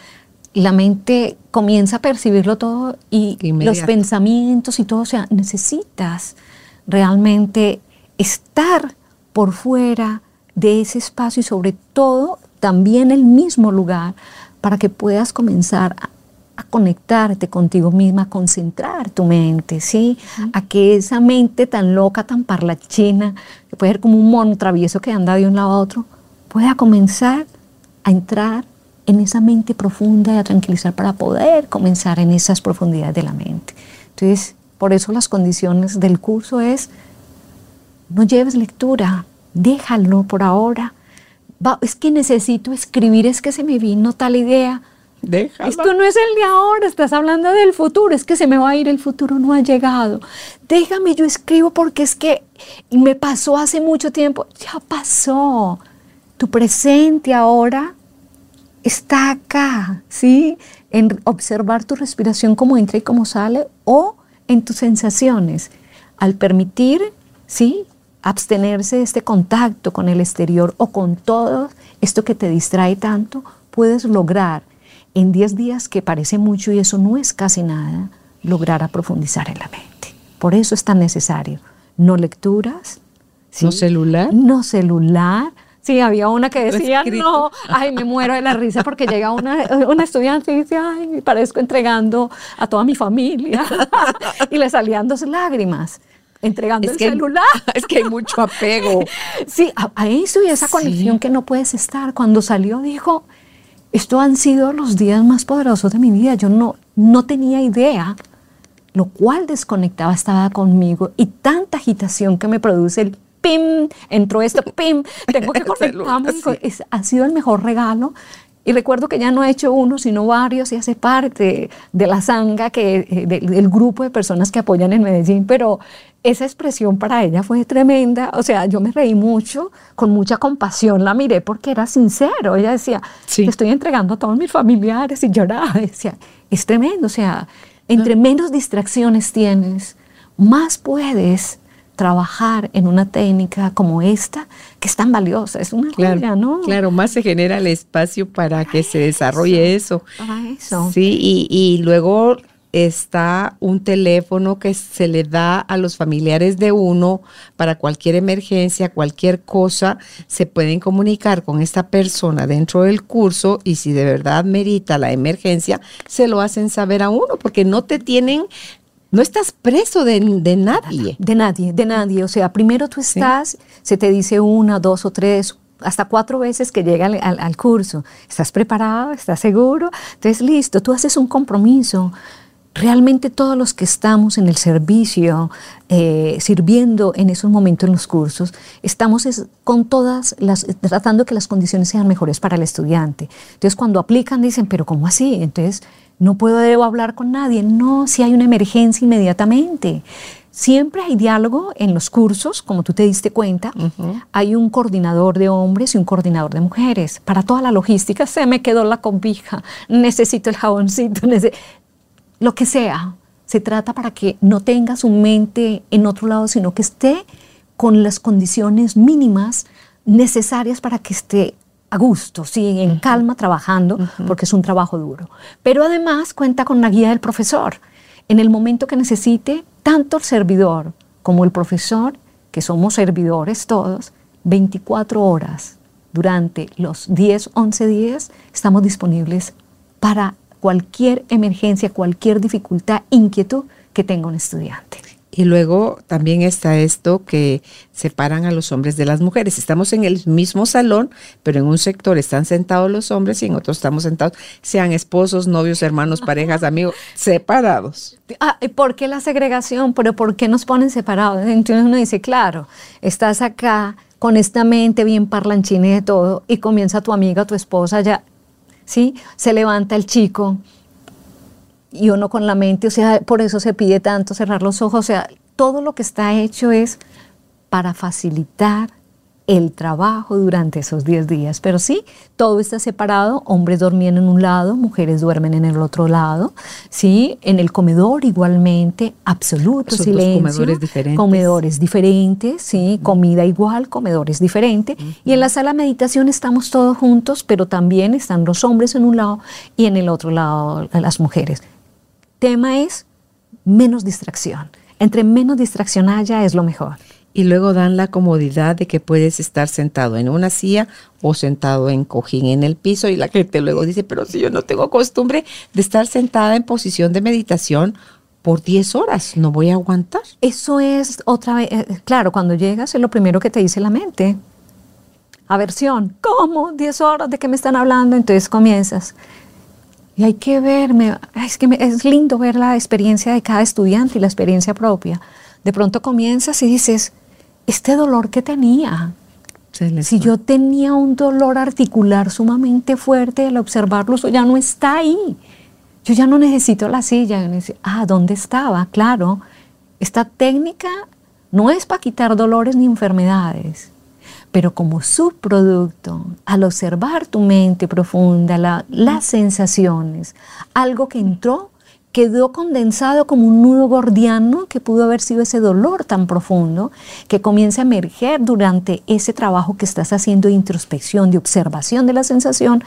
Speaker 3: la mente comienza a percibirlo todo y los pensamientos y todo, o sea, necesitas realmente estar por fuera de ese espacio y sobre todo también el mismo lugar para que puedas comenzar a, conectarte contigo misma, a concentrar tu mente, ¿sí? A que esa mente tan loca, tan parlachina, que puede ser como un mono travieso que anda de un lado a otro, pueda comenzar a entrar en esa mente profunda y a tranquilizar para poder comenzar en esas profundidades de la mente. Entonces, por eso las condiciones del curso es, no lleves lectura, déjalo por ahora. Es que necesito escribir, es que se me vino tal idea.
Speaker 2: Déjalo.
Speaker 3: Esto no es el de ahora, estás hablando del futuro, es que se me va a ir, el futuro no ha llegado. Déjame, yo escribo porque es que me pasó hace mucho tiempo, ya pasó. Tu presente ahora está acá, ¿sí? En observar tu respiración como entra y como sale o en tus sensaciones. Al permitir, ¿sí? Abstenerse de este contacto con el exterior o con todo esto que te distrae tanto, puedes lograr en 10 días, que parece mucho y eso no es casi nada, lograr a profundizar en la mente. Por eso es tan necesario. No lecturas.
Speaker 2: No celular.
Speaker 3: No celular Sí, había una que decía, no, ay, me muero de la risa porque llega una, una estudiante y dice, ay, me parezco entregando a toda mi familia. <laughs> y le salían dos lágrimas entregando el celular. <laughs>
Speaker 2: Es que hay mucho apego. <laughs>
Speaker 3: Sí, a, eso y esa conexión que no puedes estar. Cuando salió dijo, estos han sido los días más poderosos de mi vida. Yo no, no tenía idea, lo cual desconectaba estaba conmigo y tanta agitación que me produce el pim, entró esto, pim, tengo que <laughs> conectarme. ha sido el mejor regalo. Y recuerdo que ya no he hecho uno, sino varios, y hace parte de la sanga, que, eh, del grupo de personas que apoyan en Medellín, pero esa expresión para ella fue tremenda. O sea, yo me reí mucho, con mucha compasión la miré porque era sincero. Ella decía, te estoy entregando a todos mis familiares y lloraba. <laughs> Decía, es tremendo. O sea, entre menos distracciones tienes, más puedes trabajar en una técnica como esta, que es tan valiosa, es una
Speaker 2: claro,
Speaker 3: ¿no?
Speaker 2: Claro, más se genera el espacio para que se desarrolle eso.
Speaker 3: eso.
Speaker 2: Sí, y, y luego está un teléfono que se le da a los familiares de uno para cualquier emergencia, cualquier cosa, se pueden comunicar con esta persona dentro del curso y si de verdad merita la emergencia, se lo hacen saber a uno porque no te tienen no estás preso de, nadie.
Speaker 3: De nadie, de nadie. O sea, primero tú estás, se te dice una, dos o tres, hasta cuatro veces que llega al, curso. ¿Estás preparado? ¿Estás seguro? Entonces, listo, tú haces un compromiso. Realmente todos los que estamos en el servicio, eh, sirviendo en esos momentos en los cursos, estamos con todas las, tratando que las condiciones sean mejores para el estudiante. Entonces, cuando aplican, dicen, pero ¿cómo así? Entonces, no puedo debo hablar con nadie. No, si hay una emergencia inmediatamente. Siempre hay diálogo en los cursos, como tú te diste cuenta. Hay un coordinador de hombres y un coordinador de mujeres. Para toda la logística, se me quedó la cobija, necesito el jaboncito, <laughs> lo que sea. Se trata para que no tenga su mente en otro lado, sino que esté con las condiciones mínimas necesarias para que esté a gusto, sí, en calma trabajando, porque es un trabajo duro. Pero además cuenta con la guía del profesor. En el momento que necesite, tanto el servidor como el profesor, que somos servidores todos, 24 horas durante los 10, 11 días, estamos disponibles para cualquier emergencia, cualquier dificultad, inquietud que tenga un estudiante.
Speaker 2: Y luego también está esto que separan a los hombres de las mujeres. Estamos en el mismo salón, pero en un sector están sentados los hombres y en otro estamos sentados, sean esposos, novios, hermanos, parejas, amigos, separados.
Speaker 3: Ah, ¿Por qué la segregación? ¿Pero por qué nos ponen separados? Entonces uno dice, claro, estás acá con esta mente bien parlanchina de todo y comienza tu amiga, tu esposa ya, ¿sí? Se levanta el chico y uno con la mente, o sea, por eso se pide tanto cerrar los ojos, o sea, todo lo que está hecho es para facilitar el trabajo durante esos 10 días. Pero sí, todo está separado, hombres dormían en un lado, mujeres duermen en el otro lado, sí, en el comedor igualmente, absoluto silencio.
Speaker 2: comedores diferentes.
Speaker 3: Comedores diferentes, sí, comida igual, comedores diferentes. Y en la sala de meditación estamos todos juntos, pero también están los hombres en un lado y en el otro lado las mujeres tema es menos distracción. Entre menos distracción haya es lo mejor.
Speaker 2: Y luego dan la comodidad de que puedes estar sentado en una silla o sentado en cojín en el piso y la gente luego dice, pero si yo no tengo costumbre de estar sentada en posición de meditación por 10 horas, no voy a aguantar.
Speaker 3: Eso es otra vez, eh, claro, cuando llegas es lo primero que te dice la mente. Aversión, ¿cómo? 10 horas de qué me están hablando, entonces comienzas. Y hay que verme, es que es lindo ver la experiencia de cada estudiante y la experiencia propia. De pronto comienzas y dices, este dolor que tenía. Si yo tenía un dolor articular sumamente fuerte al observarlo, eso ya no está ahí. Yo ya no necesito la silla. ah, ¿dónde estaba? Claro, esta técnica no es para quitar dolores ni enfermedades, pero como subproducto, al observar tu mente profunda, las sensaciones, algo que entró quedó condensado como un nudo gordiano que pudo haber sido ese dolor tan profundo que comienza a emerger durante ese trabajo que estás haciendo de introspección, de observación de la sensación.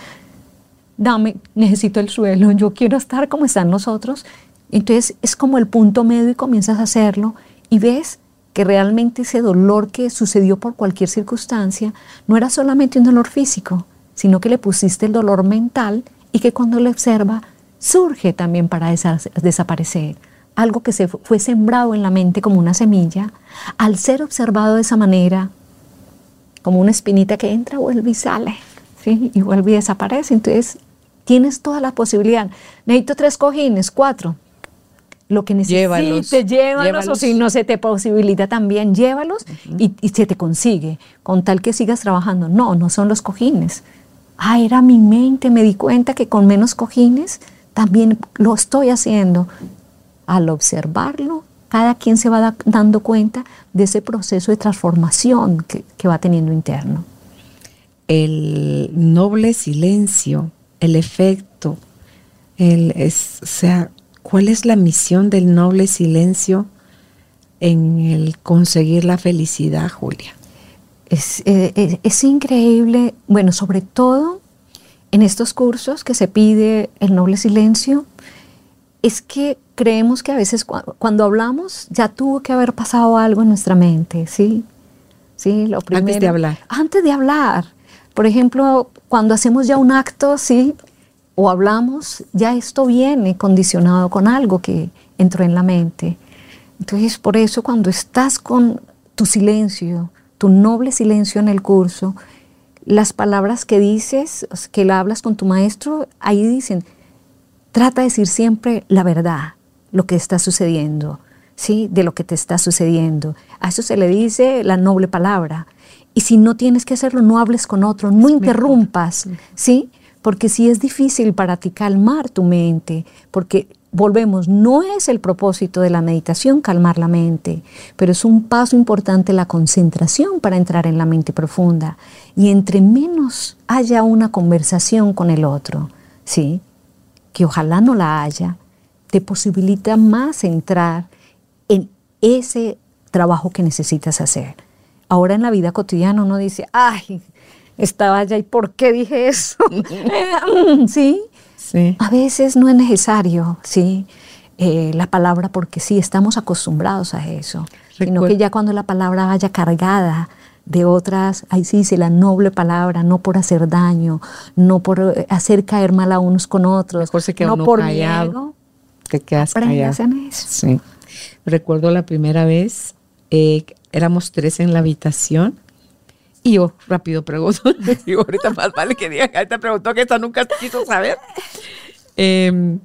Speaker 3: Dame, necesito el suelo, yo quiero estar como están nosotros. Entonces es como el punto medio y comienzas a hacerlo y ves que realmente ese dolor que sucedió por cualquier circunstancia no era solamente un dolor físico, sino que le pusiste el dolor mental y que cuando lo observa surge también para desaparecer. Algo que se fue sembrado en la mente como una semilla, al ser observado de esa manera, como una espinita que entra, vuelve y sale, ¿sí? y vuelve y desaparece. Entonces, tienes toda la posibilidad. Necesito tres cojines, cuatro. Lo que necesites, llévalos, o si no se te posibilita también, llévalos y, y se te consigue, con tal que sigas trabajando. No, no son los cojines. Ah, era mi mente, me di cuenta que con menos cojines también lo estoy haciendo. Al observarlo, cada quien se va dando cuenta de ese proceso de transformación que, va teniendo interno.
Speaker 2: El noble silencio, el efecto, el, es, o sea, ¿cuál es la misión del noble silencio en el conseguir la felicidad, Julia?
Speaker 3: Es, eh, es increíble, bueno, sobre todo en estos cursos que se pide el noble silencio es que creemos que a veces cuando hablamos ya tuvo que haber pasado algo en nuestra mente, ¿sí? Sí,
Speaker 2: lo primero. Antes de hablar.
Speaker 3: Antes de hablar. Por ejemplo, cuando hacemos ya un acto, ¿sí? O hablamos, ya esto viene condicionado con algo que entró en la mente. Entonces, por eso cuando estás con tu silencio, tu noble silencio en el curso, las palabras que dices, que la hablas con tu maestro, ahí dicen, trata de decir siempre la verdad, lo que está sucediendo, ¿sí? De lo que te está sucediendo. A eso se le dice la noble palabra. Y si no tienes que hacerlo, no hables con otro, no interrumpas, ¿sí? Porque si es difícil para ti calmar tu mente, porque volvemos, no es el propósito de la meditación calmar la mente, pero es un paso importante la concentración para entrar en la mente profunda. Y entre menos haya una conversación con el otro, ¿sí? que ojalá no la haya, te posibilita más entrar en ese trabajo que necesitas hacer. Ahora en la vida cotidiana uno dice, ay, estaba allá y ¿por qué dije eso? <laughs> <laughs> ¿Sí? A veces no es necesario, ¿sí? Eh, la palabra porque sí, estamos acostumbrados a eso, sino que ya cuando la palabra vaya cargada de otras, ahí sí dice la noble palabra, no por hacer daño, no por eh, hacer caer mal a unos con otros, no por miedo,
Speaker 2: te quedas callado.
Speaker 3: Eso.
Speaker 2: Sí. Recuerdo la primera vez, eh, éramos tres en la habitación y yo rápido pregunto, <laughs> digo, ahorita más vale que diga, ahorita preguntó que esta nunca quiso saber. Em,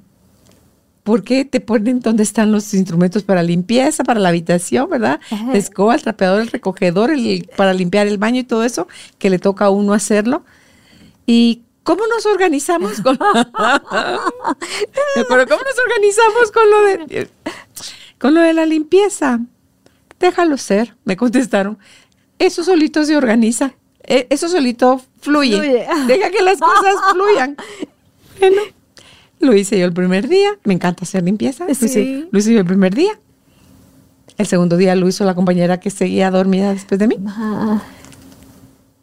Speaker 2: ¿Por qué te ponen dónde están los instrumentos para limpieza, para la habitación, verdad? La escoba, el trapeador, el recogedor, el, para limpiar el baño y todo eso, que le toca a uno hacerlo. ¿Y cómo nos organizamos con, <laughs> ¿cómo nos organizamos con lo de, con lo de la limpieza? Déjalo ser, me contestaron eso solito se organiza. E, eso solito fluye. Deja que las cosas <laughs> fluyan. Bueno, lo hice yo el primer día. Me encanta hacer limpieza. Lo, hice, yo el primer día. El segundo día lo hizo la compañera que seguía dormida después de mí.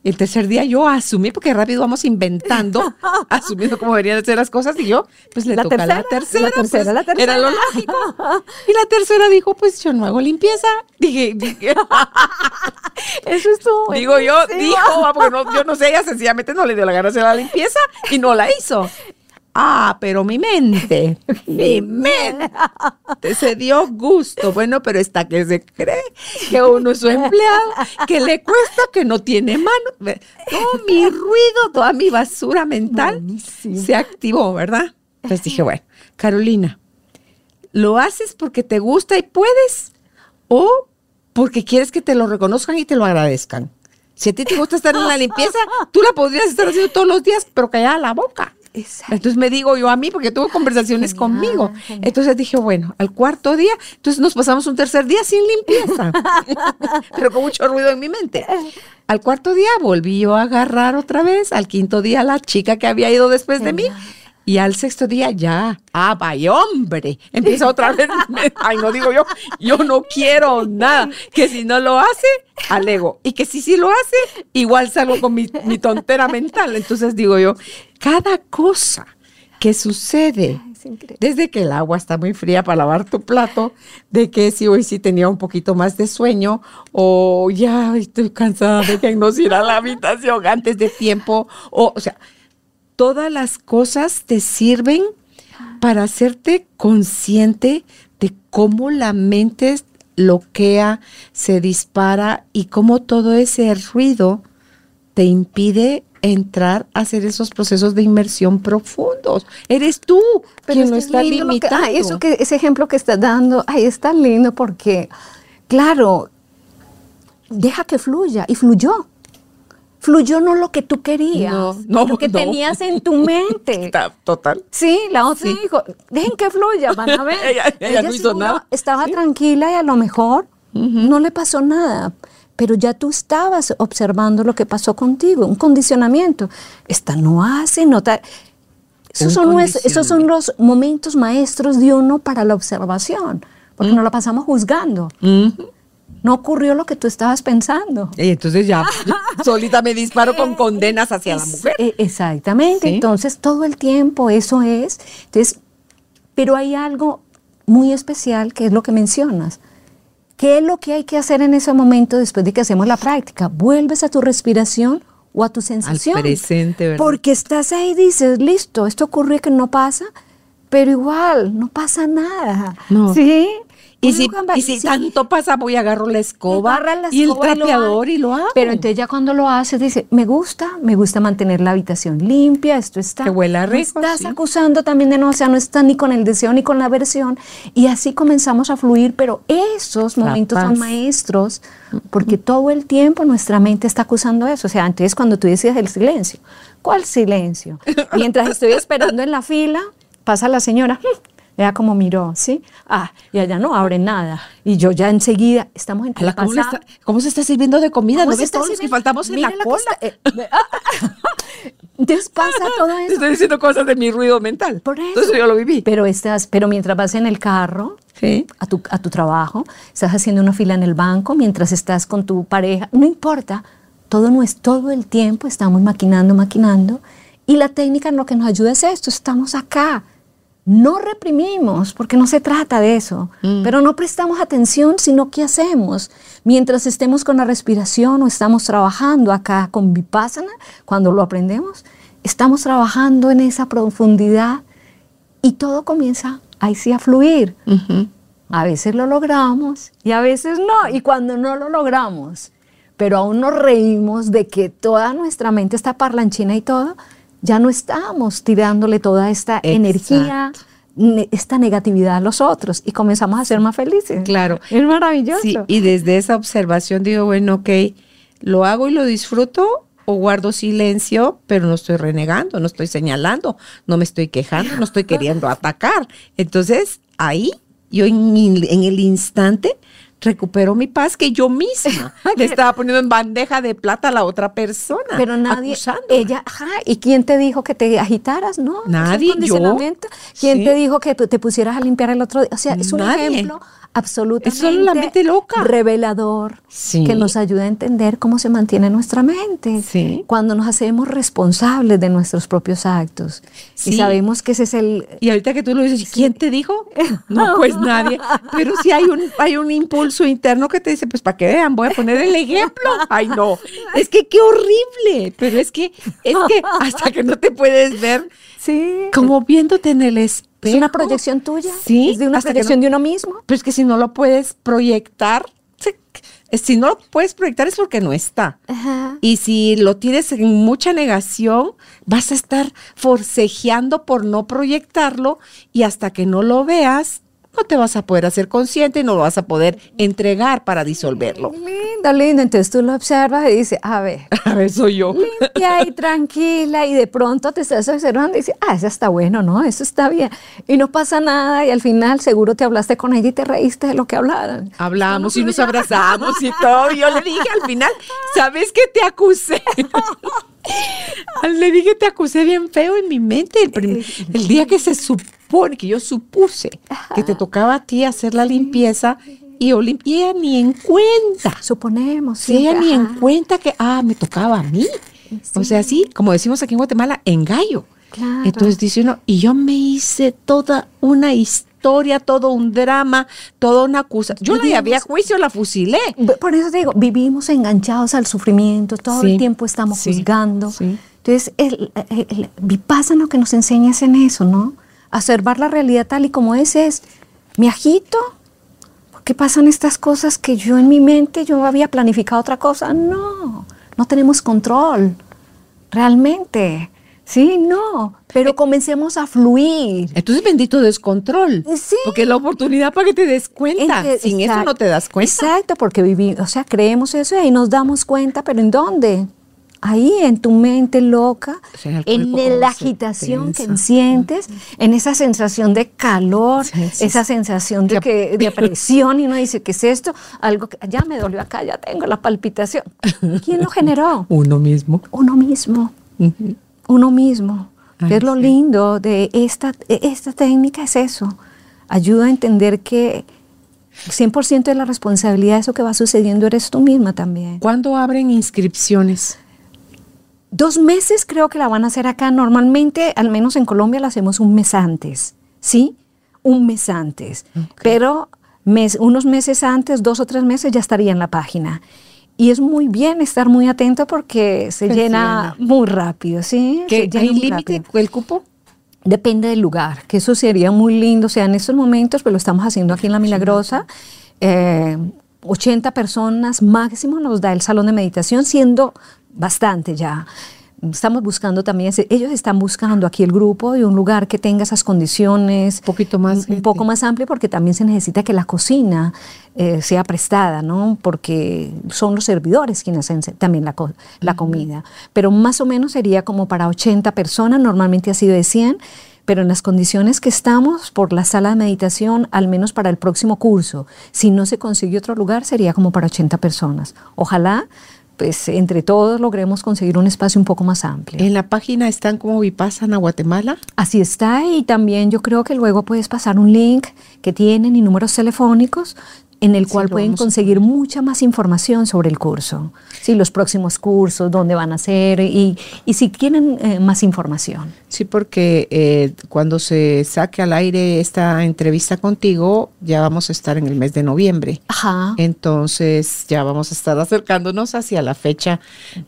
Speaker 2: El tercer día yo asumí, porque rápido vamos inventando, <laughs> asumiendo cómo deberían de ser las cosas, y yo, pues le
Speaker 3: La
Speaker 2: toca la
Speaker 3: tercera,
Speaker 2: tercera.
Speaker 3: la tercera,
Speaker 2: pues,
Speaker 3: la tercera.
Speaker 2: Era lo lógico. <laughs> Y la tercera dijo, pues yo no hago limpieza. Dije, dije <laughs>
Speaker 3: Eso estuvo.
Speaker 2: digo yo, dijo, ah, porque no- yo no sé, ella sencillamente no le dio la gana de hacer la limpieza y no la hizo. Ah, pero mi mente, <laughs> mi mente se dio gusto. Bueno, pero está que se cree que uno es su empleado, que le cuesta, que no tiene mano. Todo mi ruido, toda mi basura mental
Speaker 3: Buenísimo.
Speaker 2: se activó, ¿verdad? Entonces dije, bueno, Carolina, ¿lo haces porque te gusta y puedes o porque quieres que te lo reconozcan y te lo agradezcan? Si a ti te gusta estar en la limpieza, tú la podrías estar haciendo todos los días, pero callada la boca.
Speaker 3: Exacto.
Speaker 2: Entonces me digo yo a mí, porque tuve conversaciones
Speaker 3: Genial,
Speaker 2: conmigo.
Speaker 3: genial.
Speaker 2: Entonces dije, bueno, al cuarto día, entonces nos pasamos un tercer día sin limpieza, <laughs> pero con mucho ruido en mi mente. Al cuarto día volví yo a agarrar otra vez, al quinto día la chica que había ido después de mí. Y al sexto día ya, ah, vaya hombre, empieza otra vez, <laughs> ay, no digo yo, yo no quiero nada, que si no lo hace, alego, y que si sí lo hace, igual salgo con mi, mi tontera mental. Entonces digo yo, cada cosa que sucede, desde que el agua está muy fría para lavar tu plato, de que si hoy sí tenía un poquito más de sueño, o ya estoy cansada de que no ir a la habitación antes de tiempo, o, o sea, todas las cosas te sirven para hacerte consciente de cómo la mente bloquea, se dispara y cómo todo ese ruido te impide entrar a hacer esos procesos de inmersión profundos. Eres tú quien
Speaker 3: es
Speaker 2: lo
Speaker 3: que es
Speaker 2: está
Speaker 3: lindo lo que-
Speaker 2: limitando.
Speaker 3: ay, eso que, ese ejemplo que estás dando, ay, es tan lindo porque, claro, deja que fluya y fluyó. Fluyó no lo que tú querías,
Speaker 2: No, no,
Speaker 3: lo que
Speaker 2: no.
Speaker 3: tenías en tu mente. <laughs>
Speaker 2: Total.
Speaker 3: Sí, la otra dijo, dejen que fluya, van a <laughs> ver.
Speaker 2: Ella- ella no hizo nada.
Speaker 3: Estaba tranquila y a lo mejor no le pasó nada, pero ya tú estabas observando lo que pasó contigo, un condicionamiento. Esta no hace, no ta- Esos son, esos son los momentos maestros de uno para la observación, porque nos la pasamos juzgando. No ocurrió lo que tú estabas pensando.
Speaker 2: Y entonces ya, <laughs> solita me disparo con condenas hacia la mujer.
Speaker 3: eh, exactamente.
Speaker 2: Sí.
Speaker 3: Entonces, todo el tiempo eso es. Entonces, pero hay algo muy especial que es lo que mencionas. ¿Qué es lo que hay que hacer en ese momento después de que hacemos la práctica? Vuelves a tu respiración o a tu sensación.
Speaker 2: presente, ¿verdad?
Speaker 3: Porque estás ahí y dices, listo, esto ocurrió que no pasa, pero igual, no pasa nada.
Speaker 2: No.
Speaker 3: ¿Sí?
Speaker 2: Y
Speaker 3: Uno
Speaker 2: si,
Speaker 3: cuando-
Speaker 2: y si
Speaker 3: sí.
Speaker 2: tanto pasa, voy a agarrar la escoba,
Speaker 3: Agarra la
Speaker 2: y el
Speaker 3: escoba
Speaker 2: trapeador y lo hago.
Speaker 3: Pero entonces ya cuando lo haces, dice, me gusta, me gusta mantener la habitación limpia, esto está.
Speaker 2: Que huela rico,
Speaker 3: estás
Speaker 2: sí.
Speaker 3: acusando también de no, o sea, no está ni con el deseo ni con la aversión. Y así comenzamos a fluir, pero esos momentos son maestros, porque todo el tiempo nuestra mente está acusando eso. O sea, antes cuando tú decías el silencio, ¿cuál silencio? <laughs> Mientras estoy esperando en la fila, pasa la señora. Vea cómo miró, ¿sí? Ah, y allá no abre nada. Y yo ya enseguida, estamos en
Speaker 2: Ala, ¿cómo, está- cómo se está sirviendo de comida?
Speaker 3: ¿Cómo
Speaker 2: ¿No ves todos los que faltamos en la
Speaker 3: que
Speaker 2: cola?
Speaker 3: eh, <laughs> Entonces pasa todo
Speaker 2: Te <laughs>
Speaker 3: eso.
Speaker 2: estoy diciendo cosas de mi ruido mental.
Speaker 3: Por eso.
Speaker 2: Entonces yo lo viví.
Speaker 3: Pero, estás, pero mientras vas en el carro
Speaker 2: Sí.
Speaker 3: a tu, a tu trabajo, estás haciendo una fila en el banco, mientras estás con tu pareja, no importa, todo, no es, todo el tiempo estamos maquinando, maquinando. Y la técnica en lo que nos ayuda es esto, estamos acá. No reprimimos, porque no se trata de eso, pero no prestamos atención, sino qué hacemos. Mientras estemos con la respiración o estamos trabajando acá con Vipassana, cuando lo aprendemos, estamos trabajando en esa profundidad y todo comienza ahí sí a fluir. A veces lo logramos y a veces no. Y cuando no lo logramos, pero aún nos reímos de que toda nuestra mente está parlanchina y todo, ya no estamos tirándole toda esta energía, ne- esta negatividad a los otros y comenzamos a ser más felices.
Speaker 2: Claro.
Speaker 3: Es maravilloso.
Speaker 2: Sí, y desde esa observación digo, bueno, ok, lo hago y lo disfruto o guardo silencio, pero no estoy renegando, no estoy señalando, no me estoy quejando, no estoy queriendo atacar. Entonces, ahí yo en el instante recupero mi paz que yo misma <laughs> le estaba poniendo en bandeja de plata a la otra persona.
Speaker 3: Pero nadie, ella, ajá, ¿y quién te dijo que te agitaras? No,
Speaker 2: Nadie,
Speaker 3: es
Speaker 2: yo.
Speaker 3: ¿Quién
Speaker 2: Sí.
Speaker 3: te dijo que te pusieras a limpiar el otro día? O sea, es un
Speaker 2: Nadie.
Speaker 3: ejemplo absolutamente
Speaker 2: Es solo la mente loca.
Speaker 3: revelador
Speaker 2: Sí.
Speaker 3: que nos ayuda a entender cómo se mantiene nuestra mente
Speaker 2: Sí.
Speaker 3: cuando nos hacemos responsables de nuestros propios actos y
Speaker 2: Sí.
Speaker 3: sabemos que ese es el
Speaker 2: Y ahorita que tú lo dices, ¿quién te dijo? <laughs> No, pues nadie. Pero sí hay un, hay un impulso interno que te dice, pues para que vean, voy a poner el ejemplo. <laughs> Ay, no. Es que qué horrible. Pero es que, es que hasta que no te puedes ver
Speaker 3: sí
Speaker 2: como viéndote en el espejo.
Speaker 3: es una proyección tuya
Speaker 2: Sí.
Speaker 3: es de una proyección
Speaker 2: no-
Speaker 3: de uno mismo
Speaker 2: Pero es que si no lo puedes proyectar, si no lo puedes proyectar es porque no está.
Speaker 3: Ajá.
Speaker 2: Y si lo tienes en mucha negación, vas a estar forcejeando por no proyectarlo y hasta que no lo veas, no te vas a poder hacer consciente y no lo vas a poder entregar para disolverlo.
Speaker 3: lindo lindo entonces tú lo observas y dices a ver <laughs>
Speaker 2: A ver, soy yo.
Speaker 3: limpia y tranquila y de pronto te estás observando y dices, ah, eso está bueno, ¿no? Eso está bien. Y no pasa nada y al final seguro te hablaste con ella y te reíste de lo que hablaron.
Speaker 2: Hablamos y nos abrazamos y todo. Y yo le dije al final, ¿sabes qué te acusé? <laughs> le dije, te acusé bien feo en mi mente el, prim- el día que se supone, que yo supuse que te tocaba a ti hacer la limpieza y ella ni en cuenta.
Speaker 3: Suponemos,
Speaker 2: Sí, ella ni en cuenta que, ah, me tocaba a mí. O sea, sí, como decimos aquí en Guatemala, en gallo.
Speaker 3: Claro.
Speaker 2: Entonces dice uno, y yo me hice toda una historia, todo un drama, toda una acusación. Yo no había juicio, la fusilé.
Speaker 3: Por eso te digo, vivimos enganchados al sufrimiento, todo
Speaker 2: Sí,
Speaker 3: el tiempo estamos
Speaker 2: sí,
Speaker 3: juzgando.
Speaker 2: sí.
Speaker 3: Entonces, el, el, el Vipassana lo que nos enseña es en eso, ¿no? Observar la realidad tal y como es, es, me agito, ¿por qué pasan estas cosas que yo en mi mente, yo había planificado otra cosa? No, no tenemos control, realmente. Sí, no, pero comencemos a fluir.
Speaker 2: Entonces, bendito descontrol.
Speaker 3: Sí.
Speaker 2: Porque es la oportunidad para que te des cuenta. Sin eso no te das cuenta.
Speaker 3: Exacto, porque vivimos, o sea, creemos eso y ahí nos damos cuenta, pero ¿en dónde? Ahí en tu mente loca, en la agitación que sientes, en esa sensación de calor,
Speaker 2: Sí, sí,
Speaker 3: esa sensación de, que, de <laughs> presión y uno dice, ¿qué es esto? Algo que ya me dolió acá, ya tengo la palpitación. ¿Quién lo generó? <laughs>
Speaker 2: Uno mismo.
Speaker 3: Uno mismo uno mismo.
Speaker 2: Ay,
Speaker 3: es lo lindo de esta, de esta técnica, es eso. Ayuda a entender que 100% de la responsabilidad de eso que va sucediendo eres tú misma también.
Speaker 2: ¿Cuándo abren inscripciones?
Speaker 3: Dos meses creo que la van a hacer acá. Normalmente, al menos en Colombia, la hacemos un mes antes, ¿sí? Un mes antes. Pero mes, unos meses antes, dos o tres meses, ya estaría en la página. Y es muy bien estar muy atento porque se
Speaker 2: Se
Speaker 3: llena muy rápido, ¿sí?
Speaker 2: ¿Qué, ¿Hay límite el cupo?
Speaker 3: Depende del lugar, que eso sería muy lindo. O sea, en estos momentos, pues lo estamos haciendo aquí en La Milagrosa. eh, 80 personas máximo nos da el salón de meditación, siendo bastante ya. Estamos buscando también, ellos están buscando aquí el grupo de un lugar que tenga esas condiciones.
Speaker 2: Un poquito más
Speaker 3: Un,
Speaker 2: gente.
Speaker 3: poco más amplio porque también se necesita que la cocina eh, sea prestada, ¿no? Porque son los servidores quienes hacen también la, co- la comida. Pero más o menos sería como para 80 personas, normalmente ha sido de 100, pero en las condiciones que estamos por la sala de meditación, al menos para el próximo curso, si no se consigue otro lugar, sería como para 80 personas. Ojalá, pues entre todos logremos conseguir un espacio un poco más amplio.
Speaker 2: En la página están como Vipassana Guatemala.
Speaker 3: Así está y también yo creo que luego puedes pasar un link que tienen y números telefónicos en el cual pueden conseguir mucha más información sobre el curso, sí, los próximos cursos, dónde van a ser y, y si quieren eh, más información.
Speaker 2: Sí, porque eh, cuando se saque al aire esta entrevista contigo, ya vamos a estar en el mes de noviembre.
Speaker 3: Ajá.
Speaker 2: Entonces ya vamos a estar acercándonos hacia la fecha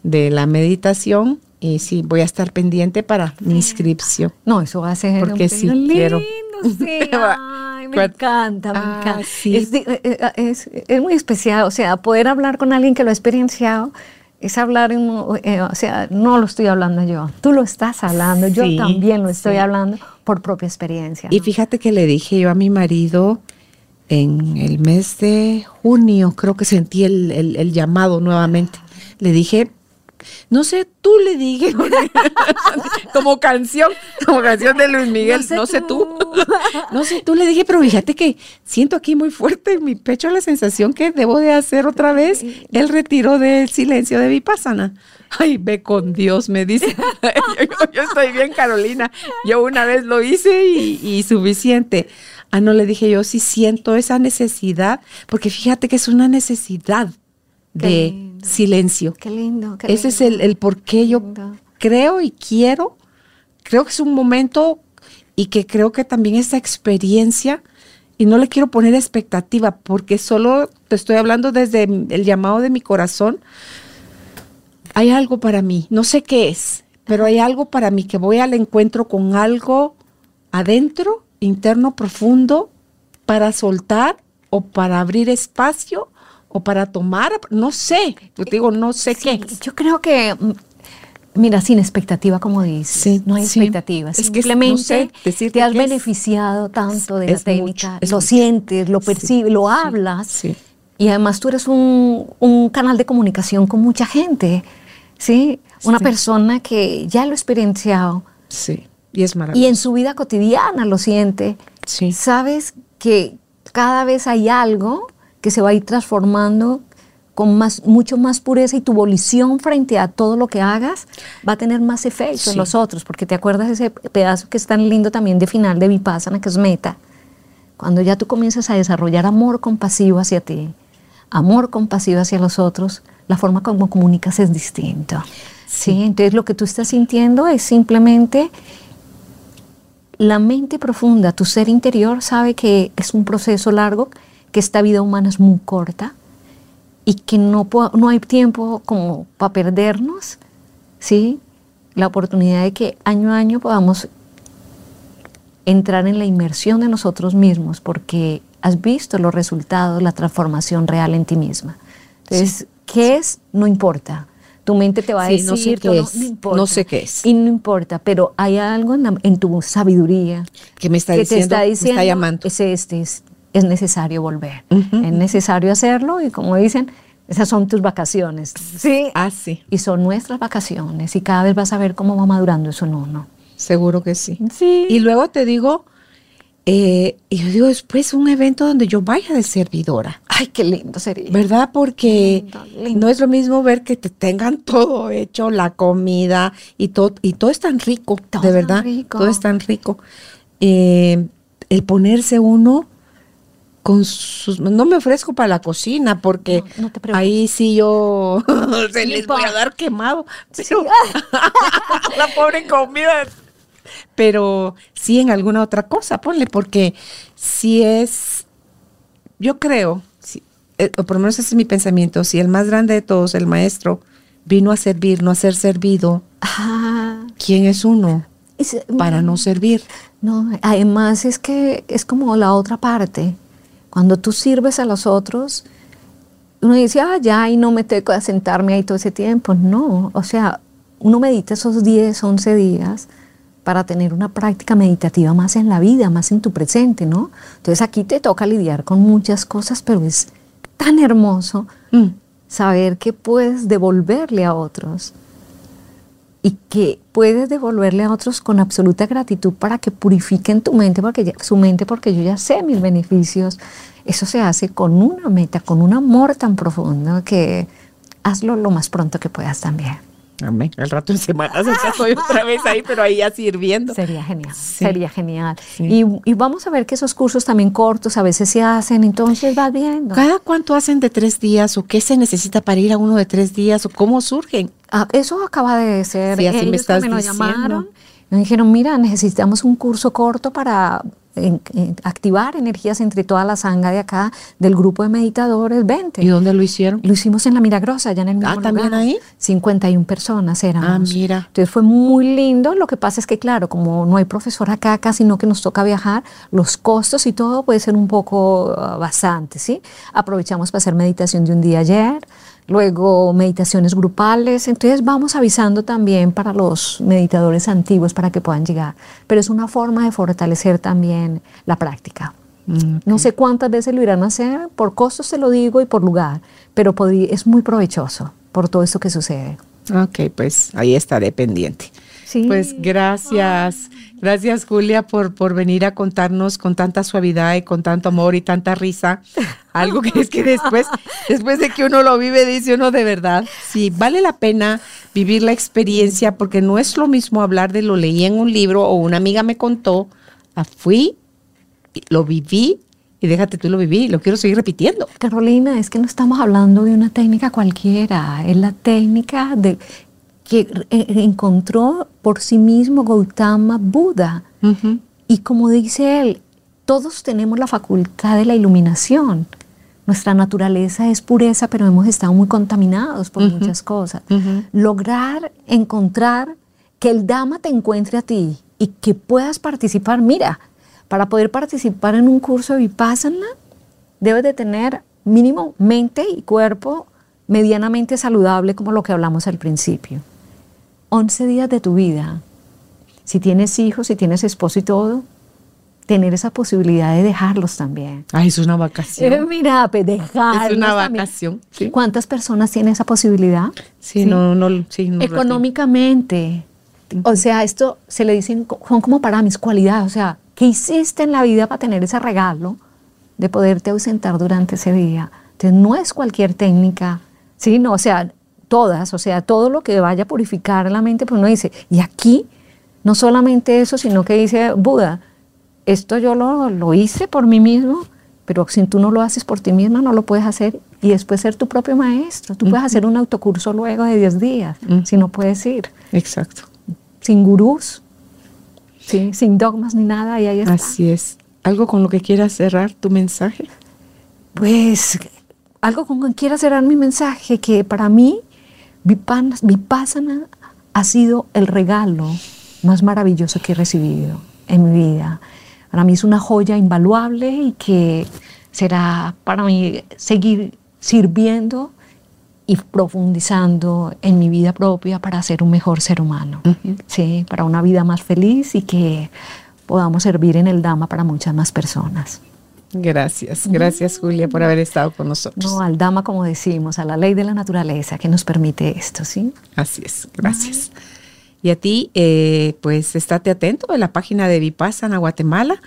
Speaker 2: de la meditación y sí, voy a estar pendiente para mi inscripción.
Speaker 3: No, eso va a ser
Speaker 2: Porque
Speaker 3: un
Speaker 2: sí
Speaker 3: lindo,
Speaker 2: quiero.
Speaker 3: Sí. <laughs> Ay, me encanta, me
Speaker 2: Ah,
Speaker 3: encanta.
Speaker 2: sí.
Speaker 3: Es, eh, eh, es- es muy especial, o sea, poder hablar con alguien que lo ha experienciado es hablar, en, eh, o sea, no lo estoy hablando yo, tú lo estás hablando, yo también lo estoy
Speaker 2: sí.
Speaker 3: hablando por propia experiencia.
Speaker 2: Y
Speaker 3: ¿no?
Speaker 2: fíjate que le dije yo a mi marido en el mes de junio, creo que sentí el, el- el llamado nuevamente. Le dije, no sé, tú le dije, <laughs> como canción, como canción de Luis Miguel, no sé, tú. no sé, tú le dije, pero fíjate que siento aquí muy fuerte en mi pecho la sensación que debo de hacer otra vez el retiro del silencio de Vipassana. Ay, ve con Dios, me dice. <laughs> yo, yo estoy bien, Carolina. Yo una vez lo hice y, y suficiente. Ah, no le dije yo, sí siento esa necesidad, porque fíjate que es una necesidad de
Speaker 3: lindo.
Speaker 2: silencio.
Speaker 3: Qué lindo. qué
Speaker 2: Ese es el, el por qué yo
Speaker 3: Lindo.
Speaker 2: creo y quiero. Creo que es un momento y que creo que también esta experiencia, y no le quiero poner expectativa, porque solo te estoy hablando desde el llamado de mi corazón. Hay algo para mí, no sé qué es, pero hay algo para mí que voy al encuentro con algo adentro, interno, profundo, para soltar o para abrir espacio o para tomar, no sé, yo te digo, no sé
Speaker 3: Sí,
Speaker 2: qué.
Speaker 3: Yo creo que, mm, mira, sin expectativa, como dices,
Speaker 2: Sí,
Speaker 3: no hay
Speaker 2: sí.
Speaker 3: expectativa.
Speaker 2: Es que
Speaker 3: Simplemente
Speaker 2: no sé decirte
Speaker 3: te has beneficiado tanto de la técnica,
Speaker 2: mucho,
Speaker 3: lo
Speaker 2: mucho.
Speaker 3: sientes, lo
Speaker 2: Sí,
Speaker 3: percibes, lo hablas.
Speaker 2: sí.
Speaker 3: Y además tú eres un, un canal de comunicación con mucha gente, ¿sí? Una persona que ya lo ha experienciado
Speaker 2: Sí, y es
Speaker 3: y
Speaker 2: maravilloso.
Speaker 3: en su vida cotidiana lo siente.
Speaker 2: Sí.
Speaker 3: Sabes que cada vez hay algo que se va a ir transformando con más, mucho más pureza y tu volición frente a todo lo que hagas va a tener más efecto en
Speaker 2: Sí.
Speaker 3: los otros, porque te acuerdas ese pedazo que es tan lindo también de final de Vipassana, que es meta, cuando ya tú comienzas a desarrollar amor compasivo hacia ti, amor compasivo hacia los otros, la forma como comunicas es distinto. ¿sí? Entonces lo que tú estás sintiendo es simplemente la mente profunda, tu ser interior sabe que es un proceso largo, que esta vida humana es muy corta y que no, no hay tiempo como para perdernos, ¿sí? La oportunidad de que año a año podamos entrar en la inmersión de nosotros mismos porque has visto los resultados, la transformación real en ti misma. Entonces, ¿qué es? No importa. Tu mente te va a
Speaker 2: Sí,
Speaker 3: decir,
Speaker 2: no sé qué
Speaker 3: todo,
Speaker 2: es,
Speaker 3: importa.
Speaker 2: no sé qué es.
Speaker 3: Y no importa, pero hay algo en, la- en tu sabiduría
Speaker 2: que me está
Speaker 3: que
Speaker 2: diciendo,
Speaker 3: te está
Speaker 2: me
Speaker 3: diciendo,
Speaker 2: está llamando.
Speaker 3: es este, es, es necesario volver, es necesario hacerlo y como dicen, esas son tus vacaciones, sí,
Speaker 2: Ah, sí,
Speaker 3: y son nuestras vacaciones y cada vez vas a ver cómo va madurando eso en uno.
Speaker 2: seguro que sí.
Speaker 3: Sí.
Speaker 2: Y luego te digo, eh, y yo digo después un evento donde yo vaya de servidora,
Speaker 3: Ay, qué lindo sería.
Speaker 2: ¿verdad? Porque
Speaker 3: Lindo, lindo.
Speaker 2: no es lo mismo ver que te tengan <laughs> todo hecho, la comida y todo, y todo es tan rico,
Speaker 3: Todo
Speaker 2: de
Speaker 3: tan
Speaker 2: verdad,
Speaker 3: rico.
Speaker 2: todo es tan rico. Eh, el ponerse uno con sus, no me ofrezco para la cocina porque
Speaker 3: No, no
Speaker 2: ahí sí yo <laughs> se les voy a dar quemado, pero <laughs> la pobre comida. Pero sí en alguna otra cosa, ponle, porque si es, yo creo, si- eh, o por lo menos ese es mi pensamiento, si el más grande de todos, el maestro, vino a servir, no a ser servido,
Speaker 3: Ah,
Speaker 2: ¿quién es uno para no servir?
Speaker 3: No, además es que es como la otra parte. Cuando tú sirves a los otros, uno dice, ah, ya, y no me tengo que sentarme ahí todo ese tiempo. No, o sea, uno medita esos 10, 11 días para tener una práctica meditativa más en la vida, más en tu presente, ¿no? Entonces aquí te toca lidiar con muchas cosas, pero es tan hermoso
Speaker 2: Mm,
Speaker 3: saber que puedes devolverle a otros y que puedes devolverle a otros con absoluta gratitud para que purifiquen tu mente, porque ya- su mente, porque yo ya sé mis beneficios. Eso se hace con una meta, con un amor tan profundo que hazlo lo más pronto que puedas también.
Speaker 2: Amén. Al rato en Semana Santa estoy otra vez ahí, pero ahí ya sirviendo.
Speaker 3: Sería genial,
Speaker 2: Sí.
Speaker 3: sería genial.
Speaker 2: Sí.
Speaker 3: Y, y vamos a ver que esos cursos también cortos a veces se hacen, entonces vas viendo.
Speaker 2: ¿Cada cuánto hacen de tres días o qué se necesita para ir a uno de tres días o cómo surgen?
Speaker 3: Ah, eso acaba de ser.
Speaker 2: Sí, así me estás
Speaker 3: me lo
Speaker 2: diciendo.
Speaker 3: llamaron. Me dijeron, mira, necesitamos un curso corto para en- en- activar energías entre toda la sanga de acá del grupo de meditadores. Vente.
Speaker 2: ¿Y dónde lo hicieron?
Speaker 3: Lo hicimos en La Milagrosa, allá en el mismo
Speaker 2: Ah, ¿también
Speaker 3: lugar.
Speaker 2: ahí?
Speaker 3: 51 personas éramos.
Speaker 2: Ah, mira.
Speaker 3: Entonces fue muy lindo. Lo que pasa es que, claro, como no hay profesor acá, casi no que nos toca viajar, los costos y todo puede ser un poco ah, bastante, ¿sí? Aprovechamos para hacer meditación de un día ayer, luego meditaciones grupales. Entonces vamos avisando también para los meditadores antiguos para que puedan llegar. Pero es una forma de fortalecer también la práctica.
Speaker 2: Mm,
Speaker 3: No sé cuántas veces lo irán a hacer, por costos te lo digo y por lugar, pero es muy provechoso por todo esto que sucede.
Speaker 2: Ok, pues ahí estaré pendiente.
Speaker 3: Sí.
Speaker 2: Pues gracias, gracias Julia por, por venir a contarnos con tanta suavidad y con tanto amor y tanta risa. Algo que es que <laughs> después, después de que uno lo vive, dice uno de verdad, sí, vale la pena vivir la experiencia porque no es lo mismo hablar de lo leí en un libro o una amiga me contó, fui lo viví y déjate tú lo viví, lo quiero seguir repitiendo.
Speaker 3: Carolina, es que no estamos hablando de una técnica cualquiera, es la técnica de que encontró por sí mismo Gautama Buda. Y como dice él, todos tenemos la facultad de la iluminación. Nuestra naturaleza es pureza, pero hemos estado muy contaminados por muchas cosas. Lograr encontrar que el Dama te encuentre a ti y que puedas participar. Mira, para poder participar en un curso de Vipassana, debes de tener mínimo mente y cuerpo medianamente saludable, como lo que hablamos al principio. 11 días de tu vida. Si tienes hijos, si tienes esposo y todo, tener esa posibilidad de dejarlos también.
Speaker 2: Ay, es una vacación.
Speaker 3: Eh, mira, pues dejarlos.
Speaker 2: Es una vacación.
Speaker 3: ¿Cuántas personas tienen esa posibilidad?
Speaker 2: Sí, no, no, sí, no
Speaker 3: Económicamente. O sea, esto se le dicen, son como para mis cualidades. O sea, ¿qué hiciste en la vida para tener ese regalo de poderte ausentar durante ese día? Entonces, no es cualquier técnica, ¿sí? No, o sea, todas, o sea, todo lo que vaya a purificar la mente, pues uno dice, y aquí, no solamente eso, sino que dice Buda, esto yo lo, lo hice por mí mismo, pero si tú no lo haces por ti misma, no lo puedes hacer y después ser tu propio maestro. Tú puedes hacer un autocurso luego de 10 días, si no puedes ir.
Speaker 2: Exacto.
Speaker 3: Sin gurús, ¿sí? sin dogmas ni nada, y ahí está.
Speaker 2: Así es. ¿Algo con lo que quieras cerrar tu mensaje?
Speaker 3: Pues algo con lo que quiera cerrar mi mensaje, que para mí Vipassana ha sido el regalo más maravilloso que he recibido en mi vida. Para mí es una joya invaluable y que será para mí seguir sirviendo y profundizando en mi vida propia para ser un mejor ser humano, sí, para una vida más feliz y que podamos servir en el Dama para muchas más personas.
Speaker 2: Gracias, gracias Julia por haber estado con nosotros.
Speaker 3: No, al Dama como decimos, a la ley de la naturaleza que nos permite esto, ¿sí?
Speaker 2: Así es, gracias. Y a ti, eh, pues estate atento en la página de Vipassana Guatemala,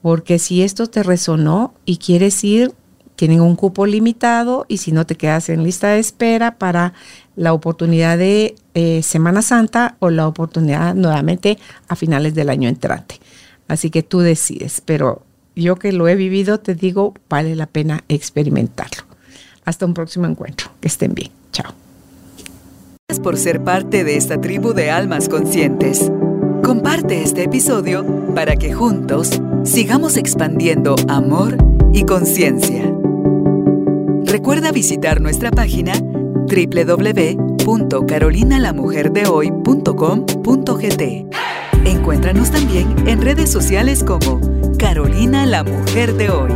Speaker 2: porque si esto te resonó y quieres ir, tienen un cupo limitado y si no te quedas en lista de espera para la oportunidad de eh, Semana Santa o la oportunidad nuevamente a finales del año entrante. Así que tú decides, pero yo que lo he vivido te digo, vale la pena experimentarlo. Hasta un próximo encuentro. Que estén bien. Chao
Speaker 1: por ser parte de esta tribu de almas conscientes. Comparte este episodio para que juntos sigamos expandiendo amor y conciencia. Recuerda visitar nuestra página www.carolinalamujerdehoy.com.gt. Encuéntranos también en redes sociales como Carolina la Mujer de Hoy.